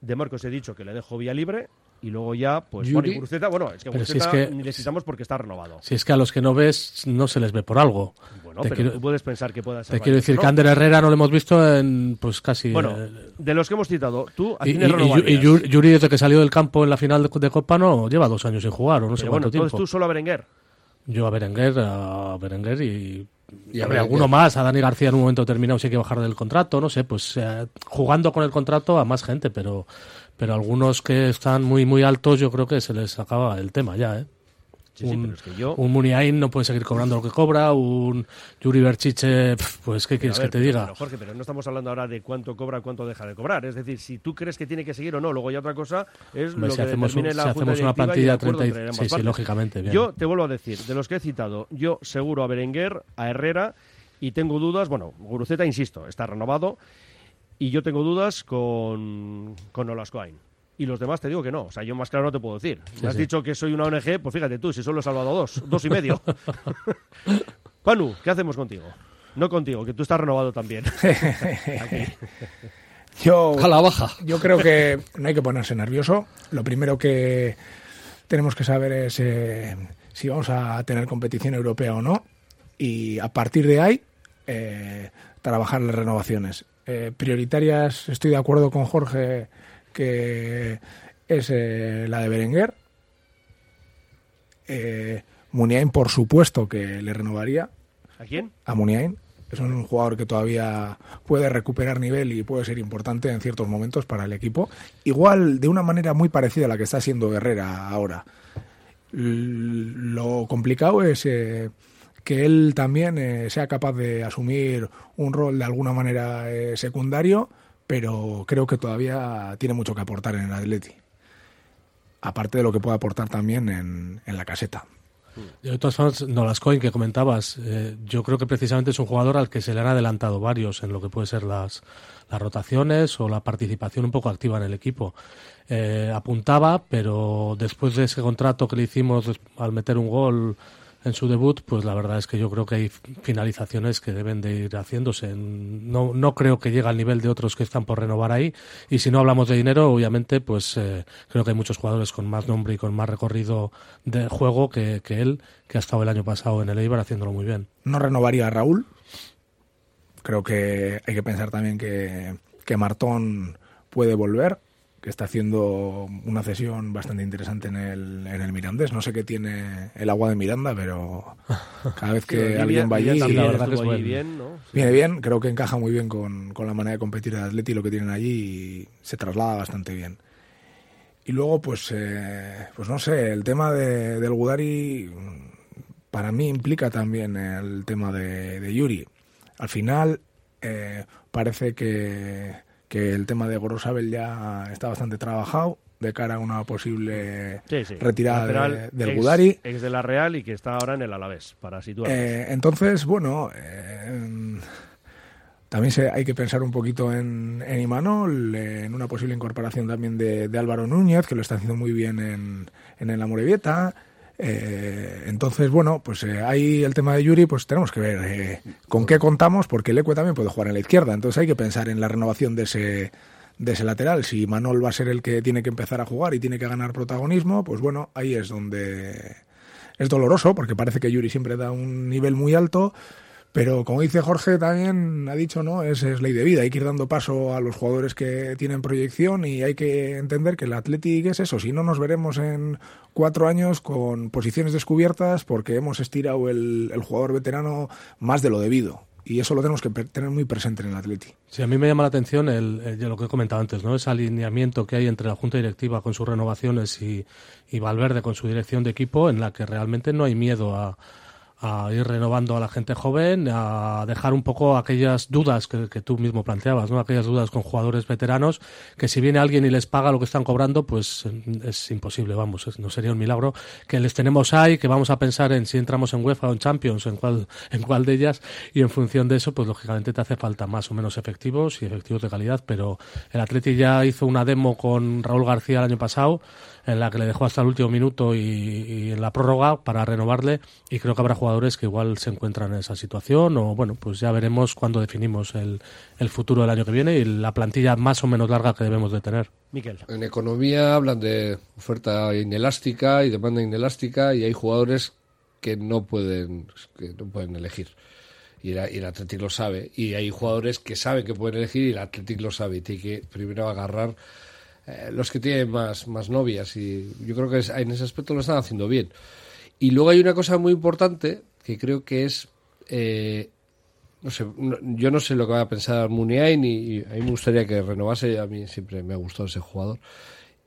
de Marcos he dicho que le dejo vía libre y luego ya, pues Yuri. bueno, y bueno, es que Pero si es que- citamos porque está renovado. si es que a los que no ves, no se les ve por algo. Te pero quiero, tú puedes pensar que pueda ser te quiero decir ¿no? que Ander Herrera no lo hemos visto en pues casi. Bueno, eh, de los que hemos citado, tú, ¿a y, y- y- y Yuri, desde que salió del campo en la final de, de Copa, no lleva dos años sin jugar, o no sé bueno, cuánto entonces tiempo. tú solo a Berenguer. Yo a Berenguer, a Berenguer y y a habrá ver, alguno más. A Dani García en un momento determinado si hay que bajar del contrato, no sé, pues eh, jugando con el contrato a más gente, pero, pero algunos que están muy, muy altos yo creo que se les acaba el tema ya, ¿eh? Sí, sí, un, pero es que yo- un Muniain no puede seguir cobrando lo que cobra, un Yuri Berchiche, pues ¿qué quieres ver, que te pero, diga? pero, Jorge, pero no estamos hablando ahora de cuánto cobra, cuánto deja de cobrar. Es decir, si tú crees que tiene que seguir o no, luego ya otra cosa es Hombre, lo si que hacemos un- determine la si Junta hacemos una plantilla acuerdo 30 y- sí, sí, lógicamente, bien. Yo te vuelvo a decir, de los que he citado, yo seguro a Berenguer, a Herrera y tengo dudas, bueno, Guruceta, insisto, está renovado y yo tengo dudas con, con Olascoain. Y los demás te digo que no. O sea, yo más claro no te puedo decir. Sí, Me has sí. dicho que soy una ONG, pues fíjate tú, si solo he salvado dos, dos y medio. *laughs* Panu, ¿qué hacemos contigo? No contigo, que tú estás renovado también. Aquí. *laughs* Yo, A la baja. yo creo que no hay que ponerse nervioso. Lo primero que tenemos que saber es eh, si vamos a tener competición europea o no. Y a partir de ahí, eh, trabajar las renovaciones. Eh, prioritarias, estoy de acuerdo con Jorge que es eh, la de Berenguer. Eh, Muniain, por supuesto que le renovaría ¿A quién? a Muniain. Es un jugador que todavía puede recuperar nivel y puede ser importante en ciertos momentos para el equipo. Igual de una manera muy parecida a la que está haciendo Herrera ahora. Lo complicado es eh, que él también eh, sea capaz de asumir un rol de alguna manera eh, secundario, pero creo que todavía tiene mucho que aportar en el Atleti. Aparte de lo que puede aportar también en, en la caseta. De todas formas, Nolascoin que comentabas, eh, yo creo que precisamente es un jugador al que se le han adelantado varios en lo que puede ser las, las rotaciones o la participación un poco activa en el equipo. Eh, apuntaba, pero después de ese contrato que le hicimos al meter un gol en su debut, pues la verdad es que yo creo que hay finalizaciones que deben de ir haciéndose. No, no creo que llegue al nivel de otros que están por renovar ahí. Y si no hablamos de dinero, obviamente, pues eh, creo que hay muchos jugadores con más nombre y con más recorrido de juego que, que él, que ha estado el año pasado en el Eibar haciéndolo muy bien. No renovaría a Raúl. Creo que hay que pensar también que, que Martón puede volver, que está haciendo una cesión bastante interesante en el, en el Mirandés. No sé qué tiene el agua de Miranda, pero *laughs* cada vez que Sí, alguien va allí, también la verdad que es bueno. bien, ¿no? Sí. viene bien. Creo que encaja muy bien con, con la manera de competir de Atleti y lo que tienen allí y se traslada bastante bien. Y luego, pues, eh, pues no sé, el tema de, del Gudari para mí implica también el tema de, de Yuri. Al final, eh, parece que, que el tema de Gorosabel ya está bastante trabajado de cara a una posible Sí, sí. retirada de- del ex- Gudari. Ex de la Real y que está ahora en el Alavés, para situarnos. Eh, entonces, bueno, eh, también se, hay que pensar un poquito en, en Imanol, en una posible incorporación también de, de Álvaro Núñez, que lo está haciendo muy bien en, en el Amorebieta. Eh, entonces, bueno, pues eh, ahí el tema de Yuri, pues tenemos que ver eh, con qué contamos, porque el Ecue también puede jugar en la izquierda. Entonces hay que pensar en la renovación de ese, de ese lateral. Si Manol va a ser el que tiene que empezar a jugar y tiene que ganar protagonismo, pues bueno, ahí es donde es doloroso porque parece que Yuri siempre da un nivel muy alto, pero como dice Jorge también ha dicho, ¿no? Es, es ley de vida, hay que ir dando paso a los jugadores que tienen proyección y hay que entender que el Athletic es eso, si no nos veremos en cuatro años con posiciones descubiertas porque hemos estirado el, jugador veterano más de lo debido. Y eso lo tenemos que tener muy presente en el Atleti. Sí, a mí me llama la atención lo que he comentado antes, ¿no? Ese alineamiento que hay entre la Junta Directiva con sus renovaciones y, y Valverde con su dirección de equipo, en la que realmente no hay miedo a, a ir renovando a la gente joven, a dejar un poco aquellas dudas que, tú mismo planteabas, ¿no? Aquellas dudas con jugadores veteranos que si viene alguien y les paga lo que están cobrando, pues es imposible, vamos, no sería un milagro que les tenemos ahí, que vamos a pensar en si entramos en UEFA o en Champions, en cuál, en cuál de ellas, y en función de eso, pues lógicamente te hace falta más o menos efectivos y efectivos de calidad, pero el Atleti ya hizo una demo con Raúl García el año pasado, en la que le dejó hasta el último minuto y, y en la prórroga para renovarle, y creo que habrá jugadores que igual se encuentran en esa situación, o bueno, pues ya veremos cuando definimos el, el futuro del año que viene y la plantilla más o menos larga que debemos de tener. Miquel. En economía hablan de oferta inelástica y demanda inelástica y hay jugadores que no pueden que no pueden elegir. Y el, y el Athletic lo sabe. Y hay jugadores que saben que pueden elegir y el Athletic lo sabe. Y tiene que primero agarrar eh, los que tienen más, más novias. Y yo creo que en ese aspecto lo están haciendo bien. Y luego hay una cosa muy importante que creo que es eh, no sé, yo no sé lo que va a pensar Muniain y, y a mí me gustaría que renovase, a mí siempre me ha gustado ese jugador.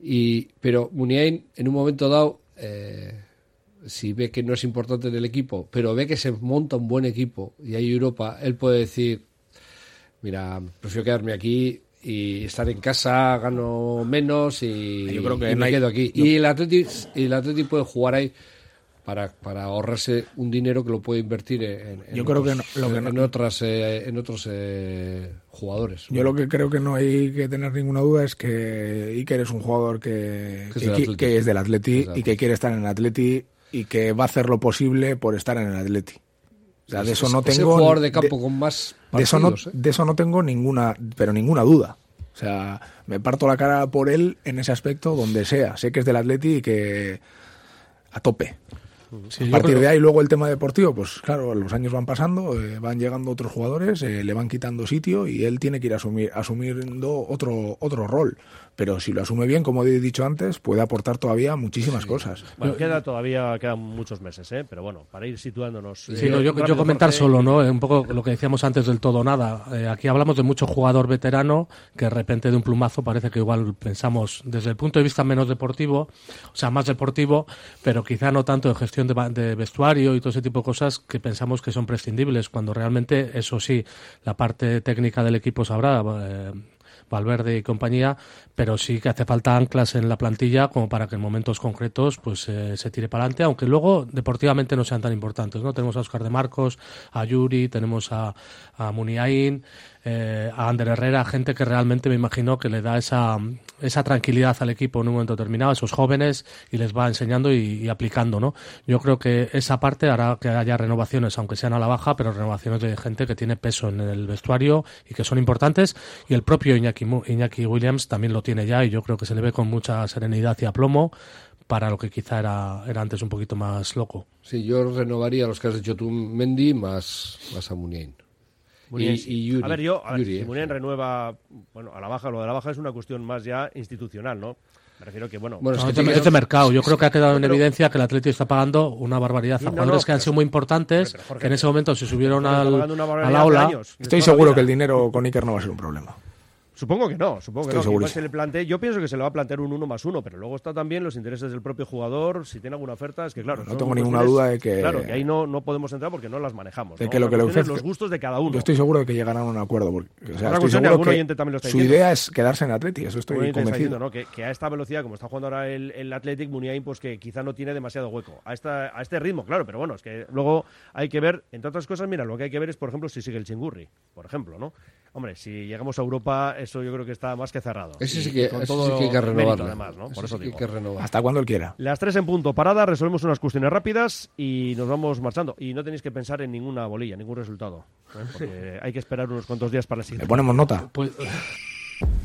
Y, pero Muniain, en un momento dado, eh, si ve que no es importante en el equipo, pero ve que se monta un buen equipo y hay Europa, él puede decir, mira, prefiero quedarme aquí y estar en casa, gano menos y, Yo creo que y me hay- quedo aquí. Y el Atleti, y el Atleti puede jugar ahí para, para ahorrarse un dinero que lo puede invertir en, en Yo creo que otros, no- lo que en, no- en otras eh, en otros eh, jugadores. Yo lo que creo que no hay que tener ninguna duda es que Iker es un jugador que, Que es que, del que es del Atleti y que quiere estar en el Atleti y que va a hacer lo posible por estar en el Atleti. O sea, de Es- eso es- no tengo jugador de campo con más de eso no, partidos, ¿eh? de eso no tengo ninguna pero ninguna duda. O sea, me parto la cara por él en ese aspecto donde sea. Sé que es del Atleti y que a tope. Sí, a partir creo- de ahí, luego el tema deportivo, pues claro, los años van pasando, eh, van llegando otros jugadores, eh, le van quitando sitio y él tiene que ir asumir, asumiendo otro, otro rol. Pero si lo asume bien, como he dicho antes, puede aportar todavía muchísimas cosas. Bueno, queda todavía quedan muchos meses, ¿eh? pero bueno, para ir situándonos. Sí, eh, no, yo, yo rápido, comentar Jorge. solo, ¿no? Eh, Un poco lo que decíamos antes del todo nada. Eh, aquí hablamos de mucho jugador veterano que de repente de un plumazo parece que igual pensamos desde el punto de vista menos deportivo, o sea, más deportivo, pero quizá no tanto de gestión de, ba- de vestuario y todo ese tipo de cosas que pensamos que son prescindibles, cuando realmente, eso sí, la parte técnica del equipo sabrá. Valverde y compañía, pero sí que hace falta anclas en la plantilla como para que en momentos concretos pues eh, se tire para adelante, aunque luego deportivamente no sean tan importantes, ¿no? Tenemos a Oscar de Marcos, a Yuri, tenemos a, a Muniain, eh, a Ander Herrera, gente que realmente me imagino que le da esa, esa tranquilidad al equipo en un momento determinado, esos jóvenes, y les va enseñando y, y aplicando, ¿no? Yo creo que esa parte hará que haya renovaciones, aunque sean a la baja, pero renovaciones de gente que tiene peso en el vestuario y que son importantes, y el propio Iñaki, Iñaki Williams también lo tiene ya, y yo creo que se le ve con mucha serenidad y aplomo para lo que quizá era, era antes un poquito más loco. Sí, yo renovaría los que has dicho tú, Mendy más, más a Muniain. Muniain, Y- sí. y Yuri. A ver, yo, a ver, Yuri, si eh. Renueva, bueno, a la baja, lo de la baja es una cuestión más ya institucional, ¿no? Me refiero que, bueno... No, es, de, es de mercado. Yo creo que ha quedado en Pero- evidencia que el Atlético está pagando una barbaridad a no, jugadores no, que han sido muy importantes, pero, Jorge, que en ese momento se subieron al, a la ola. años. Estoy seguro que el dinero con Iker no va a ser un problema. Supongo que no, supongo que Estoy no. que se le plantee, yo pienso que se le va a plantear un uno más uno, pero luego está también los intereses del propio jugador, si tiene alguna oferta, es que claro. No tengo ninguna duda de que- Claro, que ahí no, no podemos entrar porque no las manejamos. De ¿no? que lo que le ofrezca- los gustos de cada uno. Yo estoy seguro de que llegarán a un acuerdo. Porque, o sea, estoy seguro que lo está su idea es quedarse en Atleti, eso estoy está convencido. diciendo, ¿no? que, que a esta velocidad, como está jugando ahora el, el Athletic, Muniain, pues que quizá no tiene demasiado hueco. A, esta, a este ritmo, claro, pero bueno, es que luego hay que ver, entre otras cosas, mira, lo que hay que ver es, por ejemplo, si sigue el Chingurri, por ejemplo, ¿no? Hombre, si llegamos a Europa, eso yo creo que está más que cerrado. Ese sí y que, con ese todo sí que hay que renovarlo. además, ¿no? Por eso sí que digo. hay que renovar. Hasta cuando él quiera. Las tres en punto, parada, resolvemos unas cuestiones rápidas y nos vamos marchando. Y no tenéis que pensar en ninguna bolilla, ningún resultado, ¿eh? porque *laughs* hay que esperar unos cuantos días para la siguiente. Le ponemos nota. Pues,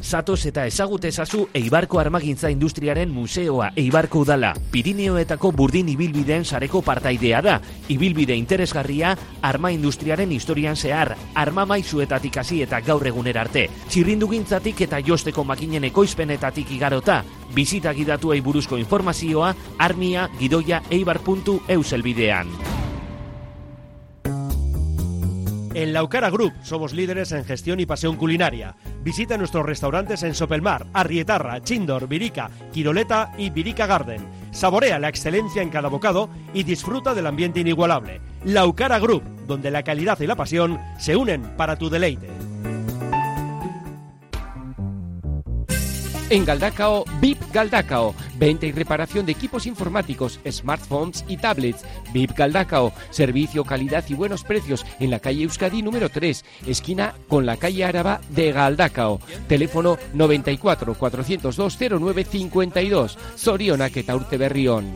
Zatoz eta ezagut ezazu Eibarko Armagintza Industriaren Museoa Eibarko Udala. Pirineoetako burdin ibilbideen sareko partaidea da. Ibilbide interesgarria arma industriaren historian zehar, arma maizuetatik hasi eta gaur egunera arte. Txirrindugintzatik eta josteko makinen ekoizpenetatik igarota. Bizita gidatuei buruzko informazioa armia gidoia eibar.eus elbidean. En Laucara Group somos líderes en gestión y pasión culinaria. Visita nuestros restaurantes en Sopelmar, Arrietarra, Chindor, Virica, Quiroleta y Virica Garden. Saborea la excelencia en cada bocado y disfruta del ambiente inigualable. Laucara Group, donde la calidad y la pasión se unen para tu deleite. En Galdacao, VIP Galdacao. Venta y reparación de equipos informáticos, smartphones y tablets. VIP Galdacao. Servicio, calidad y buenos precios en la calle Euskadi número 3, esquina con la calle Áraba de Galdacao. Teléfono 94 402 0952. Zorionak eta Urte Berrión.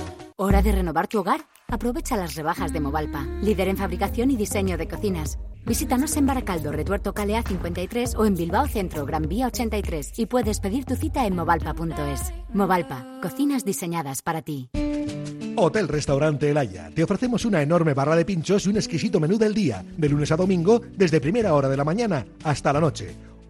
¿Hora de renovar tu hogar? Aprovecha las rebajas de Movalpa, líder en fabricación y diseño de cocinas. Visítanos en Baracaldo, Retuerto Calea 53 o en Bilbao Centro, Gran Vía 83 y puedes pedir tu cita en movalpa.es. Movalpa, cocinas diseñadas para ti. Hotel Restaurante El Haya. Te ofrecemos una enorme barra de pinchos y un exquisito menú del día, de lunes a domingo, desde primera hora de la mañana hasta la noche.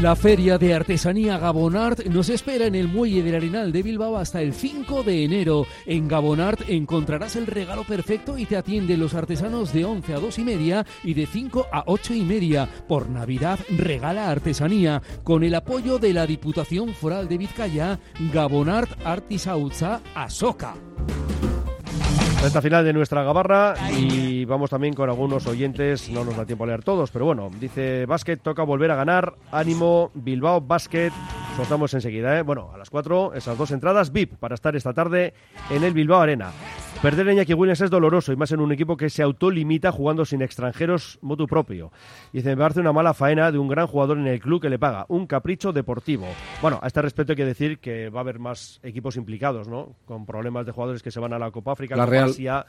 La Feria de Artesanía Gabonart nos espera en el Muelle del Arenal de Bilbao hasta el 5 de enero. En Gabonart encontrarás el regalo perfecto y te atienden los artesanos de 11 a 2 y media y de 5 a 8 y media. Por Navidad regala artesanía con el apoyo de la Diputación Foral de Vizcaya, Gabonart Artisautza Asoka. Recta final de nuestra gabarra y vamos también con algunos oyentes, no nos da tiempo a leer todos, pero bueno, dice Básquet, toca volver a ganar, ánimo, Bilbao Básquet, soltamos enseguida, ¿eh? Bueno, a las 4 esas dos entradas VIP para estar esta tarde en el Bilbao Arena. Perder a Iñaki Williams es doloroso y más en un equipo que se autolimita jugando sin extranjeros motu propio. Dice, me parece una mala faena de un gran jugador en el club que le paga, un capricho deportivo. Bueno, a este respecto hay que decir que va a haber más equipos implicados, ¿no? Con problemas de jugadores que se van a la Copa África, La Copa Real- Asia.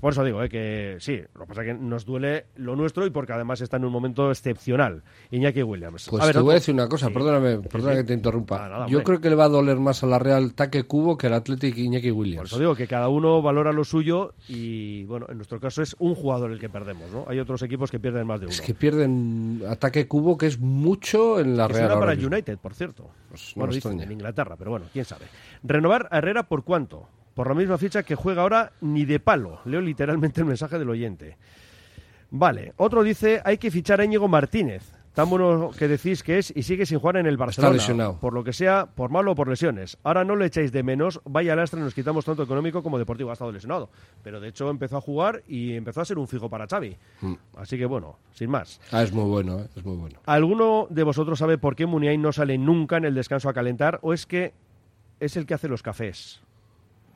Por eso digo, eh, que sí, lo que pasa es que nos duele lo nuestro y porque además está en un momento excepcional. Iñaki Williams. Pues A ver, te voy a decir una cosa, Sí. perdóname, sí. que te interrumpa. Nada, Yo creo que le va a doler más a la Real Taque Cubo que al Athletic Iñaki Williams. Por eso digo que cada uno valora lo suyo y, bueno, en nuestro caso es un jugador el que perdemos, ¿no? Hay otros equipos que pierden más de uno. Es que pierden ataque cubo, que es mucho en la Que Real. para mismo. United, por cierto. no bueno, me dicen en Inglaterra, pero bueno, quién sabe. Renovar a Herrera por cuánto? Por la misma ficha que juega ahora ni de palo. Leo literalmente el mensaje del oyente. Vale, otro dice, hay que fichar a Íñigo Martínez. Tan bueno que decís que es y sigue sin jugar en el Barcelona. lesionado. Por lo que sea, por malo o por lesiones. Ahora no le echáis de menos, vaya lastre, nos quitamos tanto económico como deportivo. Ha estado lesionado. Pero de hecho empezó a jugar y empezó a ser un fijo para Xavi. Mm. Así que bueno, sin más. Ah, es muy bueno, eh, es muy bueno. ¿Alguno de vosotros sabe por qué Muniain no sale nunca en el descanso a calentar o es que es el que hace los cafés?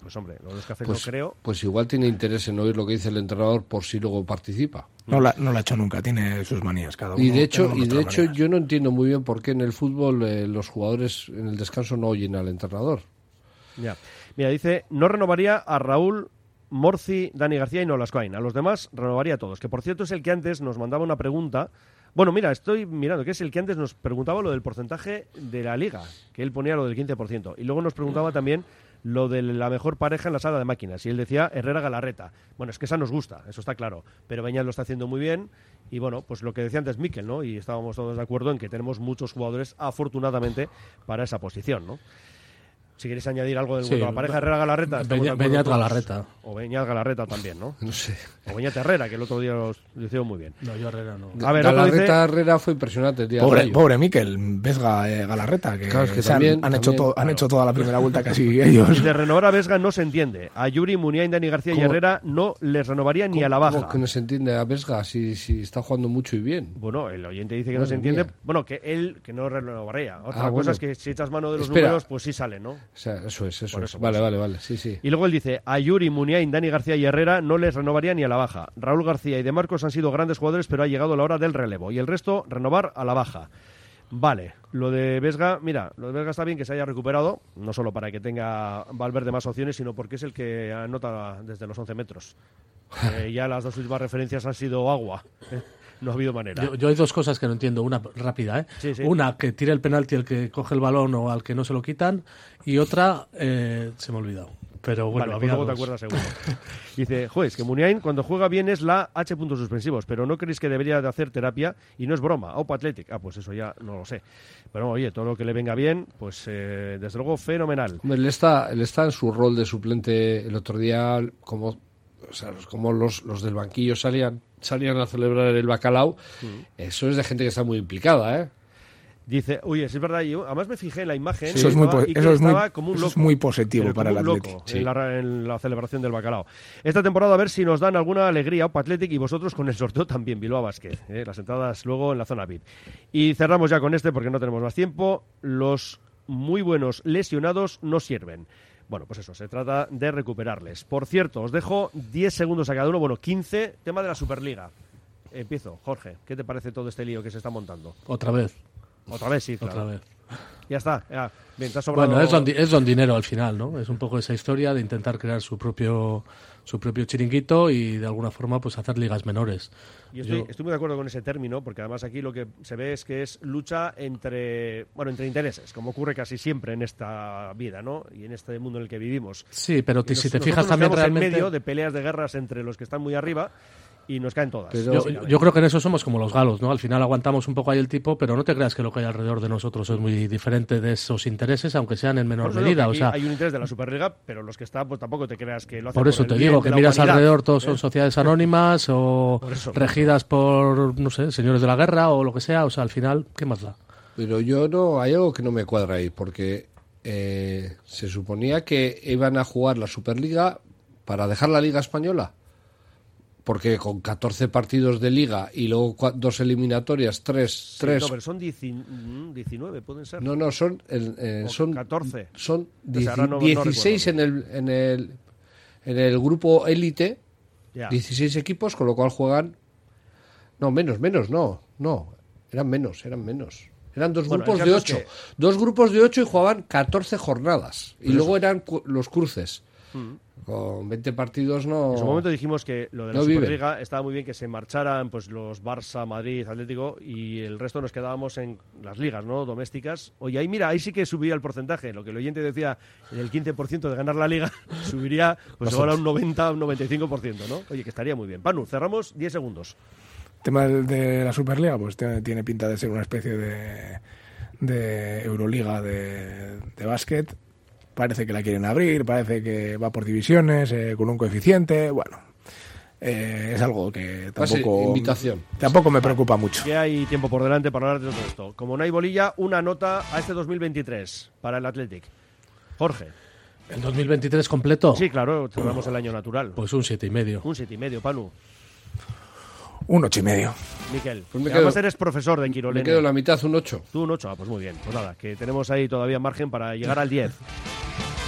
Pues hombre, lo de los cafés Pues, no creo. pues igual tiene interés en oír lo que dice el entrenador por si luego participa. No la, no la ha hecho nunca, tiene sus manías cada uno. Y de hecho, y de hecho manías. yo no entiendo muy bien por qué en el fútbol eh, los jugadores en el descanso no oyen al entrenador. Ya. Mira, dice, no renovaría a Raúl, Morci, Dani García y Nolascoain. A los demás renovaría a todos. Que por cierto es el que antes nos mandaba una pregunta. Bueno, mira, estoy mirando, que es el que antes nos preguntaba lo del porcentaje de la liga, que él ponía lo del 15%. Y luego nos preguntaba también lo de la mejor pareja en la sala de máquinas. Y él decía Herrera Galarreta. Bueno, es que esa nos gusta, eso está claro. Pero Beñat lo está haciendo muy bien. Y bueno, pues lo que decía antes Miquel, ¿no? Y estábamos todos de acuerdo en que tenemos muchos jugadores, afortunadamente, para esa posición, ¿no? Si queréis añadir algo de Sí, la pareja Herrera Galarreta. Beñat-. Galarreta. O Beñat Galarreta también, ¿no? No sé. O Beñat Herrera, que el otro día los lo hicieron muy bien. No, yo Herrera no. A ver, dice- Galarreta Herrera fue impresionante el día del Pobre, pobre Miquel, Vesga, eh, Galarreta, que, Claro, es que han- también- han, hecho también, to- han claro. hecho toda la primera vuelta casi *laughs* ellos. De renovar a Vesga no se entiende. A Yuri, Muniain, Dani García y ¿Cómo? Herrera no les renovaría ni ¿Cómo- a la cómo baja. que no se entiende a Vesga si, si está jugando mucho y bien? Bueno, el oyente dice que no se entiende. mía. Bueno, que él que no renovaría. Otra Ah, cosa bueno. es que si echas mano de los Espera. números, pues sí sale, ¿no? O sea, eso es, eso Por es. eso, por vale, eso. vale, vale. Sí, sí. Y luego él dice, a Yuri, Muniain, Dani García y Herrera no les renovaría ni a la baja. Raúl García y De Marcos han sido grandes jugadores, pero ha llegado la hora del relevo. Y el resto, renovar a la baja. Vale, lo de Vesga, mira, lo de Vesga está bien que se haya recuperado, no solo para que tenga Valverde más opciones, sino porque es el que anota desde los 11 metros. *laughs* Eh, ya las dos últimas referencias han sido agua. ¿eh? No ha habido manera. Yo, yo hay dos cosas que no entiendo. Una rápida, ¿eh? Sí, sí. Una, que tire el penalti el que coge el balón o al que no se lo quitan. Y otra, eh, se me ha olvidado. pero bueno, Vale, pues luego te acuerdas seguro. *laughs* Dice, juez, que Muniain cuando juega bien es la H puntos suspensivos, pero no creéis que debería de hacer terapia y no es broma. Opa Athletic. Ah, pues eso ya no lo sé. Pero oye, todo lo que le venga bien, pues eh, desde luego fenomenal. Hombre, Él está, él está en su rol de suplente el otro día, como, o sea, como los, los del banquillo salían, salían a celebrar el bacalao. Eso es de gente que está muy implicada, ¿eh? Dice, oye, es verdad, yo además me fijé en la imagen. Eso es muy y que eso es muy- estaba como un eso es loco, muy positivo para el loco Sí. En, la, en la celebración del bacalao. Esta temporada a ver si nos dan alguna alegría Opa Athletic y vosotros con el sorteo también, Bilbao Basket. ¿eh? Las entradas luego en la zona VIP. Y cerramos ya con este porque no tenemos más tiempo. Los muy buenos lesionados no sirven. Bueno, pues eso, se trata de recuperarles. Por cierto, os dejo 10 segundos a cada uno, bueno, 15, tema de la Superliga. Empiezo, Jorge, ¿qué te parece todo este lío que se está montando? Otra vez. Otra vez, sí, claro. Otra vez. Ya está, ya. Bien, te ha sobrado- Bueno, es don, es don dinero al final, ¿no? Es un poco esa historia de intentar crear su propio su propio chiringuito y de alguna forma pues hacer ligas menores. Estoy, Yo- estoy muy de acuerdo con ese término, porque además aquí lo que se ve es que es lucha entre, bueno, entre intereses, como ocurre casi siempre en esta vida, ¿no? Y en este mundo en el que vivimos. Sí, pero si te fijas también quedamos en realmente- medio de peleas de guerras entre los que están muy arriba y nos caen todas. yo, yo creo que en eso somos como los galos, ¿no? Al final aguantamos un poco ahí el tipo, pero no te creas que lo que hay alrededor de nosotros es muy diferente de esos intereses, aunque sean en menor medida. O sea, hay un interés de la Superliga, pero los que están, pues tampoco te creas que lo hacen por eso el te digo que miras humanidad, alrededor, todos son ¿eh? sociedades anónimas o Por regidas por, no sé, señores de la guerra o lo que sea. O sea, al final, ¿qué más da? Pero yo no, hay algo que no me cuadra ahí, porque eh, se suponía que iban a jugar la Superliga para dejar la Liga Española. Porque con 14 partidos de Liga y luego dos eliminatorias, tres, Sí, tres. No, pero son 19, mm, 19, pueden ser. No, no, son, eh, son 14. Son ahora no- no 16 en, el, en, el, en el grupo élite, Ya. 16 equipos, con lo cual juegan... No, menos, menos, no, no, eran menos, eran menos. Eran dos Bueno, grupos de 8. que- Dos grupos de 8 y jugaban 14 jornadas. Y Pues luego eran cu- los cruces. Mm. Con 20 partidos no... En su momento dijimos que lo de la no. Superliga estaba muy bien que se marcharan pues los Barça, Madrid, Atlético y el resto nos quedábamos en las ligas no domésticas. Oye, ahí mira, ahí sí que subía el porcentaje. Lo que el oyente decía, el 15% de ganar la liga *laughs* subiría pues ahora un 90, un 95%, ¿no? Oye, que estaría muy bien. Panu, cerramos 10 segundos. tema del- de la Superliga, pues tiene pinta de ser una especie de, de Euroliga de, de básquet. Parece que la quieren abrir, parece que va por divisiones, eh, con un coeficiente. Bueno, eh, es algo que tampoco, invitación. tampoco me preocupa mucho. Que hay tiempo por delante para hablar de todo esto. Como no hay bolilla, una nota a este 2023 para el Athletic. Jorge. ¿El 2023 completo? Sí, claro, cerramos el año natural. Pues un siete y medio. Un siete y medio, Panu. Un ocho y medio. Miquel. Pues me además quedo- eres profesor de Me Quirolene. quedo la mitad, un 8. Tú un 8, ah, pues muy bien. Pues nada, que tenemos ahí todavía margen para llegar al 10.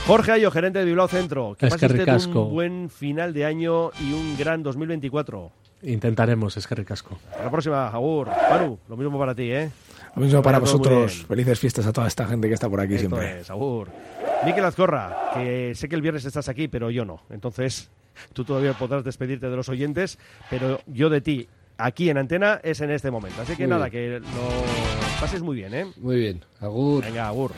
Jorge Ayo, gerente de Bilbao Centro. Que Es que ricasco. un buen final de año y un gran 2024. Intentaremos, es que ricasco. Hasta la próxima, Agur. Panu, lo mismo para ti, ¿eh? Lo mismo para vosotros. Felices fiestas a toda esta gente que está por aquí Esto siempre. es, Agur. Miquel Azcorra, que sé que el viernes estás aquí, pero yo no. Entonces, tú todavía podrás despedirte de los oyentes, pero yo de ti, aquí en antena, es en este momento. Así que Muy nada, bien. que lo pases muy bien, ¿eh? Muy bien. Agur. Venga, Agur.